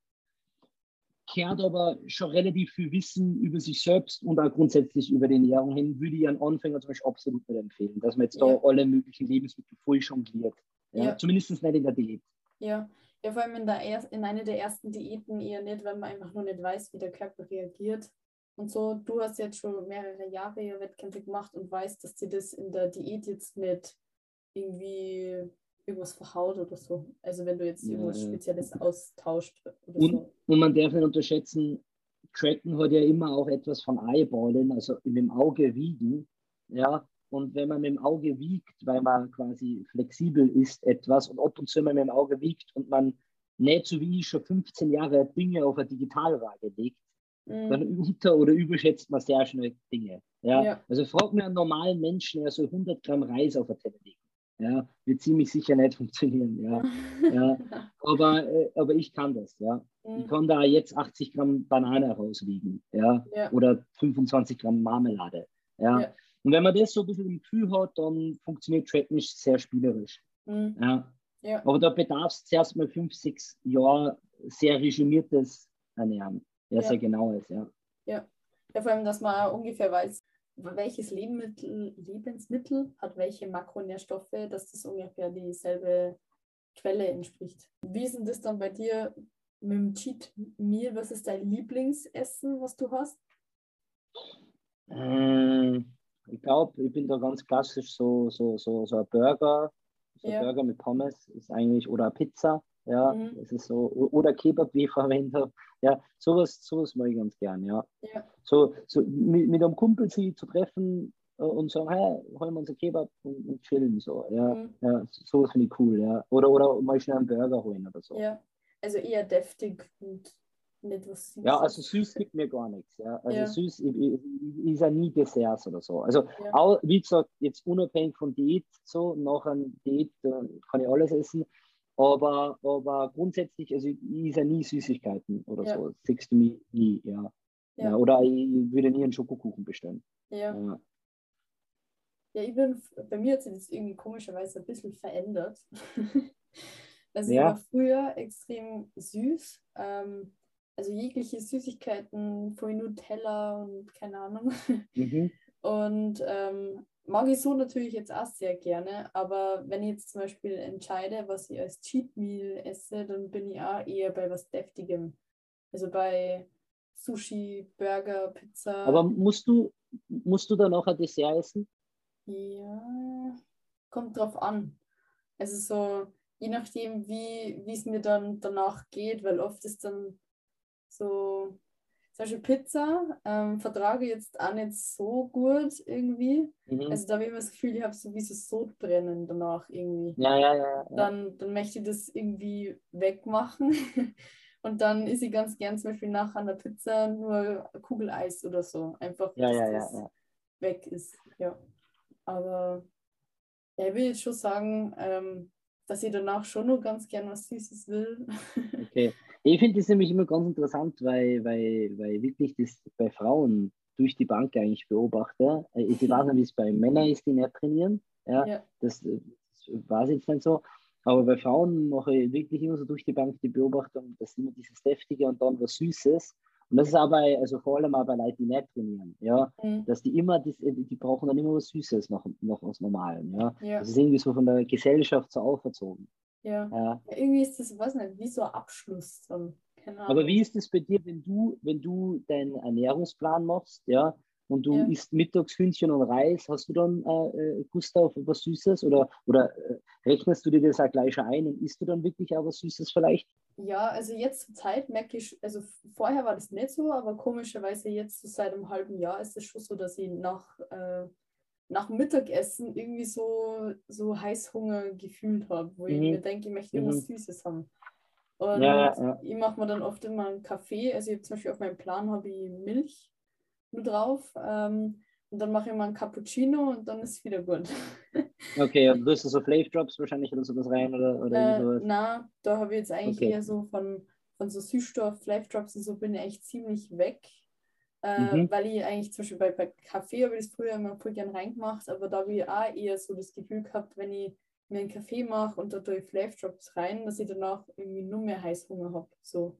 kehrt aber schon relativ viel Wissen über sich selbst und auch grundsätzlich über die Ernährung hin, würde ich einen Anfänger zum Beispiel absolut nicht empfehlen, dass man jetzt ja. da alle möglichen Lebensmittel voll jongliert. Ja? ja. Zumindest nicht in der Diät. Ja. ja, vor allem in, der in einer der ersten Diäten eher nicht, weil man einfach nur nicht weiß, wie der Körper reagiert. und so, du hast jetzt schon mehrere Jahre Wettkämpfe gemacht und weißt, dass dir das in der Diät jetzt nicht irgendwie irgendwas verhaut oder so. Also wenn du jetzt irgendwas Spezielles austauscht oder und, so. Und man darf nicht unterschätzen, Tracken hat ja immer auch etwas von Eyeballen, also mit dem Auge wiegen. Ja, und wenn man mit dem Auge wiegt, weil man quasi flexibel ist etwas und ab und zu mal mit dem Auge wiegt und man nicht so wie ich schon 15 Jahre Dinge auf eine Digitalwaage legt, mhm. dann unter- oder überschätzt man sehr schnell Dinge. Ja? ja. Also frag mir einen normalen Menschen, der so 100 Gramm Reis auf der Telle legt. Ja, wird ziemlich sicher nicht [LAUGHS] funktionieren. Ja. [LAUGHS] ja. Aber, äh, aber ich kann das. Ja. Mhm. Ich kann da jetzt 80 Gramm Banane rauswiegen. Ja. ja. Oder 25 Gramm Marmelade. Ja. ja. Und wenn man das so ein bisschen im Gefühl hat, dann funktioniert Trackmish sehr spielerisch. Mhm. Ja. Ja. Aber da bedarf es zuerst mal fünf, sechs Jahre sehr regimiertes Ernähren. Ja, ja. sehr genaues, ja. ja. Ja, vor allem, dass man ungefähr weiß, welches Lebensmittel, Lebensmittel hat welche Makronährstoffe, dass das ungefähr dieselbe Quelle entspricht. Wie ist denn das dann bei dir mit dem Cheat Meal? Was ist dein Lieblingsessen, was du hast? Ähm, ich glaube, ich bin da ganz klassisch so, so, so, so ein Burger so ja. Burger mit Pommes ist eigentlich, oder Pizza, ja, mhm. das ist so, oder Kebab, wie ich [LAUGHS] verwende. Ja, sowas, sowas mache ich ganz gern, ja. ja. So, so mit, mit einem Kumpel sie zu treffen äh, und sagen, hey, holen wir uns ein Kebab und, und chillen, so, ja. Mhm. ja sowas finde ich cool, ja. Oder, oder mal schnell einen Burger holen oder so. Ja, also eher deftig und nicht was Süßes. Ja, also süß gibt mir gar nichts. Ja. Also ja. süß ich, ich, ist ja nie Desserts oder so. Also ja. auch, wie gesagt, jetzt unabhängig von Diät, so nach einer Diät kann ich alles essen. Aber, aber grundsätzlich, also ich ist ja nie Süßigkeiten oder ja. so. Siehst du mich nie, ja. ja. Oder ich würde nie einen Schokokuchen bestellen. Ja. ja. Ja, ich bin, bei mir hat sich das irgendwie komischerweise ein bisschen verändert. [LAUGHS] also ja. ich war früher extrem süß. Ähm, also jegliche Süßigkeiten, vorhin Nutella und keine Ahnung. Mhm. Und ähm, mag ich so natürlich jetzt auch sehr gerne, aber wenn ich jetzt zum Beispiel entscheide, was ich als Cheat Meal esse, dann bin ich auch eher bei was Deftigem. Also bei Sushi, Burger, Pizza. Aber musst du, musst du dann auch ein Dessert essen? Ja, kommt drauf an. Also so, je nachdem, wie es mir dann danach geht, weil oft ist dann so, zum Beispiel Pizza ähm, vertrage ich jetzt auch nicht so gut irgendwie. Mhm. Also da habe ich immer das Gefühl, ich habe so wie so Sodbrennen danach irgendwie. Ja, ja, ja. ja. Dann, dann möchte ich das irgendwie wegmachen. [LAUGHS] Und dann ist ich ganz gern zum Beispiel nach einer Pizza nur Kugeleis oder so. Einfach, ja, dass ja, das ja, weg ist. Ja. Aber ja, ich will jetzt schon sagen, ähm, dass ich danach schon nur ganz gern was Süßes will. [LAUGHS] Okay. Ich finde das nämlich immer ganz interessant, weil, weil, weil wirklich das bei Frauen durch die Bank eigentlich beobachte. Äh, ich weiß nicht, [LAUGHS] wie es bei Männern ist, die nicht trainieren. Ja, ja. Das, das weiß ich jetzt nicht so. Aber bei Frauen mache ich wirklich immer so durch die Bank die Beobachtung, dass immer dieses Deftige und dann was Süßes. Und das ist aber, also vor allem auch bei Leuten, die nicht trainieren, ja, mhm. dass die immer, das, die brauchen dann immer was Süßes noch, noch aus Normalen, ja? ja. Das ist irgendwie so von der Gesellschaft so auferzogen. Ja. ja. Irgendwie ist das, weiß nicht, wie so ein Abschluss dann. Aber wie ist es bei dir, wenn du, wenn du deinen Ernährungsplan machst, ja, und du ja. isst mittags Hühnchen und Reis, hast du dann äh, Gustav auf was Süßes oder, oder äh, rechnest du dir das auch gleich ein und isst du dann wirklich auch was Süßes vielleicht? Ja, also jetzt zur Zeit merke ich, also vorher war das nicht so, aber komischerweise jetzt so seit einem halben Jahr ist es schon so, dass ich nach äh, nach Mittagessen irgendwie so, so Heißhunger gefühlt habe, wo mhm. ich mir denke, ich möchte irgendwas mhm. Süßes haben. Und ja, ja. ich mache mir dann oft immer einen Kaffee. Also ich habe zum Beispiel auf meinem Plan habe ich Milch nur drauf. Ähm, und dann mache ich mal einen Cappuccino und dann ist es wieder gut. [LAUGHS] Okay, und wirst du so Flavor Drops wahrscheinlich oder sowas rein oder, oder äh, sowas? Na, da habe ich jetzt eigentlich okay. eher so von, von so Süßstoff, Flavor Drops und so bin ich eigentlich ziemlich weg. Äh, mhm. Weil ich eigentlich zum Beispiel bei, bei Kaffee habe ich das früher immer voll gern reingemacht, aber da habe ich auch eher so das Gefühl gehabt, wenn ich mir einen Kaffee mache und da tue ich Flav Drops rein, dass ich danach irgendwie nur mehr Heißhunger habe. So.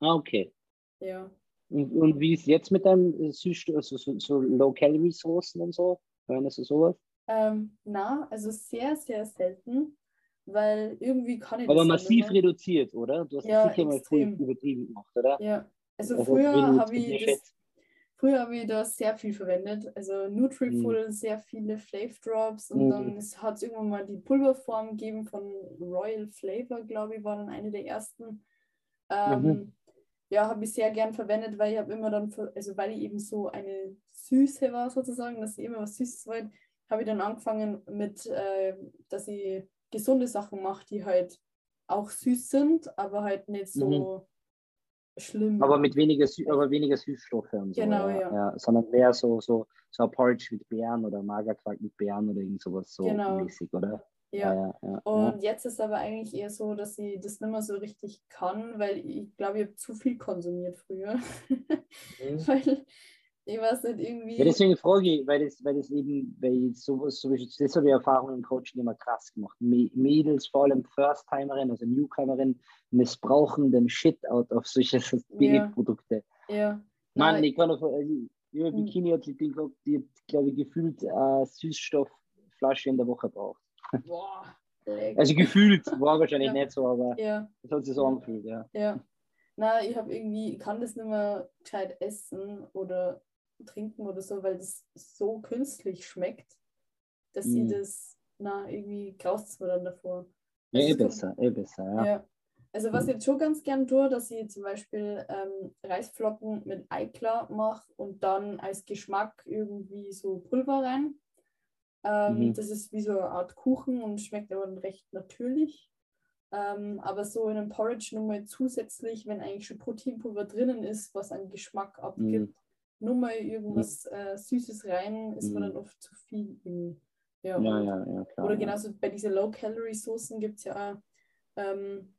Ah, okay. Ja. Und, und wie ist jetzt mit deinem Süßstoff, also so, so Low-Calorie-Soßen und so? Verwendest du sowas? Ähm, na, also sehr, sehr selten, weil irgendwie kann ich Aber massiv reduziert, oder? Du hast ja, sicher extrem. mal früh übertrieben gemacht, oder? Ja, also, also früher habe ich das Früher habe ich da sehr viel verwendet. Also Nutriful, mhm. sehr viele Flave Drops und mhm. dann hat es irgendwann mal die Pulverform gegeben von Royal Flavor, glaube ich, war dann eine der ersten. Ähm, mhm. Ja, habe ich sehr gern verwendet, weil ich habe immer dann, also weil ich eben so eine Süße war sozusagen, dass ich immer was Süßes wollte, habe ich dann angefangen mit, äh, dass ich gesunde Sachen mache, die halt auch süß sind, aber halt nicht so mhm schlimm. Aber mit weniger, Sü aber weniger Süßstoffe und so. Genau, ja. ja. ja. Sondern mehr so, so, so ein Porridge mit Beeren oder Magerquark mit Beeren oder irgend sowas so genau. mäßig, oder? Ja. Ja, ja, Und jetzt ist aber eigentlich eher so, dass ich das nicht mehr so richtig kann, weil ich glaube, ich habe zu viel konsumiert früher. Mhm. [LAUGHS] weil ich weiß nicht, irgendwie. Ja, deswegen frage ich, weil das, weil das eben, weil sowas, so, das ist so die Erfahrung im Coaching immer krass gemacht. Mädels, vor allem First-Timerin, also Newcomerin, missbrauchen den Shit out auf solche [LAUGHS] BE-Produkte. Ja. ja. Mann, Nein. ich kann noch, also, ich habe hm. Bikini-Athletin gehabt, die, glaube ich, gefühlt äh, Süßstoffflasche in der Woche braucht. [LAUGHS] Boah. Also gefühlt war wahrscheinlich ja. nicht so, aber ja. das hat sich so angefühlt, ja. Ja. Na, ich habe irgendwie, ich kann das nicht mehr gescheit essen oder trinken oder so, weil das so künstlich schmeckt, dass mm. ich das, na, irgendwie graust es mir dann davor. Ja, eh besser, eh besser, ja. ja. Also was ich jetzt schon ganz gern tue, dass ich zum Beispiel ähm, Reisflocken mit Eiklar mache und dann als Geschmack irgendwie so Pulver rein. Ähm, mhm. Das ist wie so eine Art Kuchen und schmeckt aber recht natürlich. Ähm, aber so in einem Porridge nur mal zusätzlich, wenn eigentlich schon Proteinpulver drinnen ist, was einen Geschmack abgibt, mhm nur mal irgendwas äh, Süßes rein, ist mhm. man dann oft zu viel. Ja, ja, ja, ja, klar. Oder genauso bei diesen Low-Calorie-Soßen gibt es ja auch, ähm,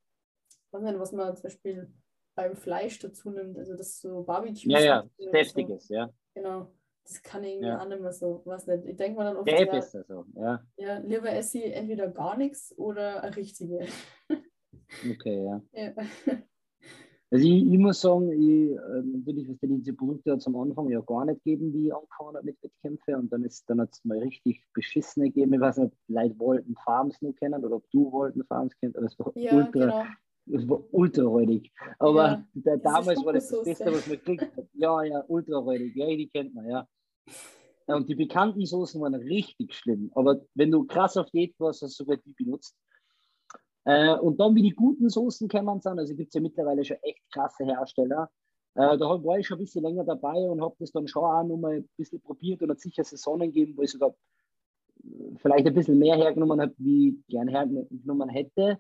was man zum Beispiel beim Fleisch dazu nimmt, also das so Barbecue. Ja, ja, deftiges, so. ja. Genau. Das kann ich ja. auch nicht mehr so, was nicht. Ich denke mal dann oft, ja, besser so, ja. Ja, lieber esse ich entweder gar nichts oder eine richtige. Okay, ja. [LAUGHS] ja. Also ich, ich muss sagen, ich, äh, natürlich, was diese Produkte hat am Anfang ja gar nicht gegeben, wie ich angefangen habe mit Wettkämpfen und dann ist dann hat es mal richtig beschissene gegeben. Ich weiß nicht, Leute wollten Farms nur kennen oder ob du wollten Farms kennst, aber es war ja, ultra, genau. es war ultra räudig. Aber ja, der, damals war das das Beste, was man kriegt hat. Ja, ja, ultra räudig. Ja, die kennt man, ja. Und die bekannten Soßen waren richtig schlimm. Aber wenn du krass auf Diät warst, hast du sogar die benutzt. Äh, und dann, wie die guten Soßen kennen sind, also gibt es ja mittlerweile schon echt krasse Hersteller. Äh, da war ich schon ein bisschen länger dabei und habe das dann schon auch noch mal ein bisschen probiert und hat sicher Saisonen gegeben, wo ich sogar äh, vielleicht ein bisschen mehr hergenommen habe, wie ich gerne hergenommen hätte.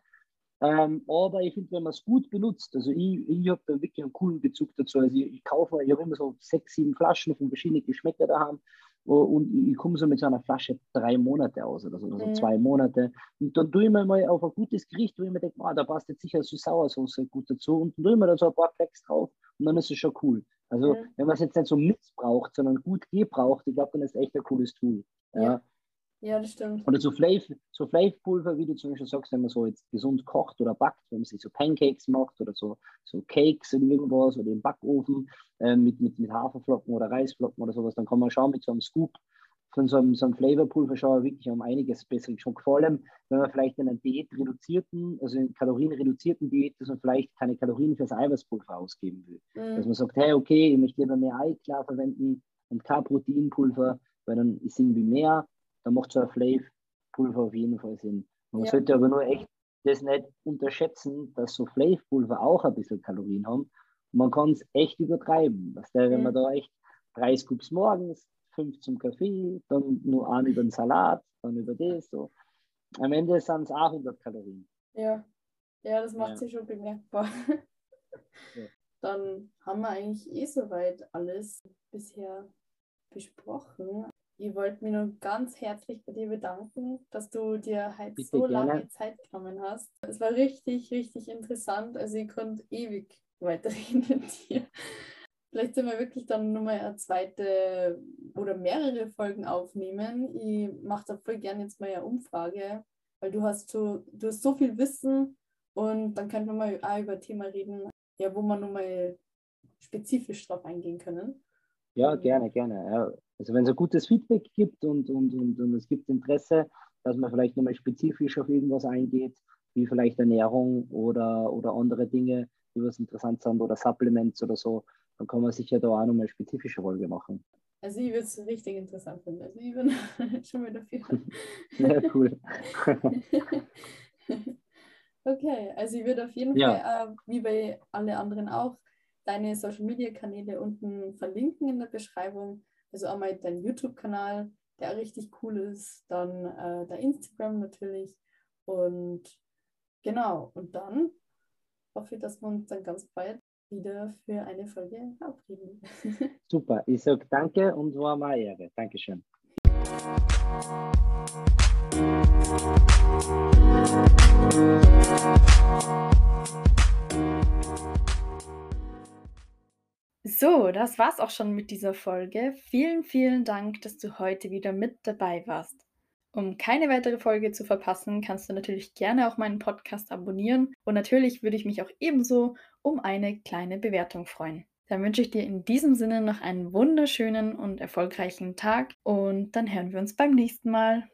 Ähm, aber ich finde, wenn man es gut benutzt, also ich, ich habe da wirklich einen coolen Bezug dazu. Also ich, ich kaufe, ich habe immer so sechs, sieben Flaschen von verschiedenen Geschmäckern daheim und ich komme so mit so einer Flasche drei Monate aus oder so, also mhm. zwei Monate. Und dann tue ich mir mal auf ein gutes Gericht, wo ich mir denke, ah, da passt jetzt sicher so Sauersauce gut dazu. Und dann tue ich mir da so ein paar Flecks drauf und dann ist es schon cool. Also, mhm. wenn man es jetzt nicht so missbraucht, sondern gut gebraucht, ich glaube, dann ist es echt ein cooles Tool. Ja. ja. Ja, das stimmt. Oder so Flav, so Flavpulver, wie du zum Beispiel sagst, wenn man so jetzt gesund kocht oder backt, wenn man sich so Pancakes macht oder so, so Cakes in irgendwas oder im Backofen äh, mit, mit, mit Haferflocken oder Reisflocken oder sowas, dann kann man schauen mit so einem Scoop von so einem, so einem Flavorpulver schon wirklich um einiges besser Geschmack. Vor allem, wenn man vielleicht in einer Diät reduzierten, also in kalorienreduzierten Diät, dass man vielleicht keine Kalorien fürs Eiweißpulver ausgeben will. Mhm. Dass man sagt, hey, okay, ich möchte lieber mehr Eiklar verwenden und kein Proteinpulver, weil dann ist irgendwie mehr da macht so ein Flav-Pulver auf jeden Fall Sinn. Man ja. sollte aber nur echt das nicht unterschätzen, dass so Flav-Pulver auch ein bisschen Kalorien haben. Man kann es echt übertreiben. Was der, wenn mhm. man da echt drei Scoops morgens, fünf zum Kaffee, dann nur einen über den Salat, dann über das. So. Am Ende sind es auch 100 Kalorien. Ja, ja das macht ja. sich schon bemerkbar. [LAUGHS] Ja. Dann haben wir eigentlich eh soweit alles bisher besprochen. Ich wollte mich nur ganz herzlich bei dir bedanken, dass du dir halt Bitte so gerne. lange Zeit genommen hast. Es war richtig, richtig interessant. Also ich konnte ewig weiterreden [LAUGHS] mit dir. Vielleicht sind wir wirklich dann nochmal eine zweite oder mehrere Folgen aufnehmen. Ich mache da voll gerne jetzt mal eine Umfrage, weil du hast so, du hast so viel Wissen und dann könnten wir mal auch über ein Thema reden, ja, wo wir nochmal spezifisch drauf eingehen können. Ja, gerne, gerne. Also wenn es ein gutes Feedback gibt und, und, und, und es gibt Interesse, dass man vielleicht nochmal spezifisch auf irgendwas eingeht, wie vielleicht Ernährung oder, oder andere Dinge, die was interessant sind oder Supplements oder so, dann kann man sicher da auch nochmal spezifische Folge machen. Also ich würde es richtig interessant finden. Also ich bin [LAUGHS] schon mal dafür. [LAUGHS] ja, cool. [LAUGHS] okay, also ich würde auf jeden ja. Fall, äh, wie bei allen anderen auch, deine Social Media Kanäle unten verlinken in der Beschreibung. Also einmal dein YouTube-Kanal, der richtig cool ist, dann äh, der Instagram natürlich und genau, und dann hoffe ich, dass wir uns dann ganz bald wieder für eine Folge verabreden. [LAUGHS] Super, ich sage danke und war mal Ehre. Dankeschön. So, das war's auch schon mit dieser Folge. Vielen, vielen Dank, dass du heute wieder mit dabei warst. Um keine weitere Folge zu verpassen, kannst du natürlich gerne auch meinen Podcast abonnieren und natürlich würde ich mich auch ebenso um eine kleine Bewertung freuen. Dann wünsche ich dir in diesem Sinne noch einen wunderschönen und erfolgreichen Tag und dann hören wir uns beim nächsten Mal.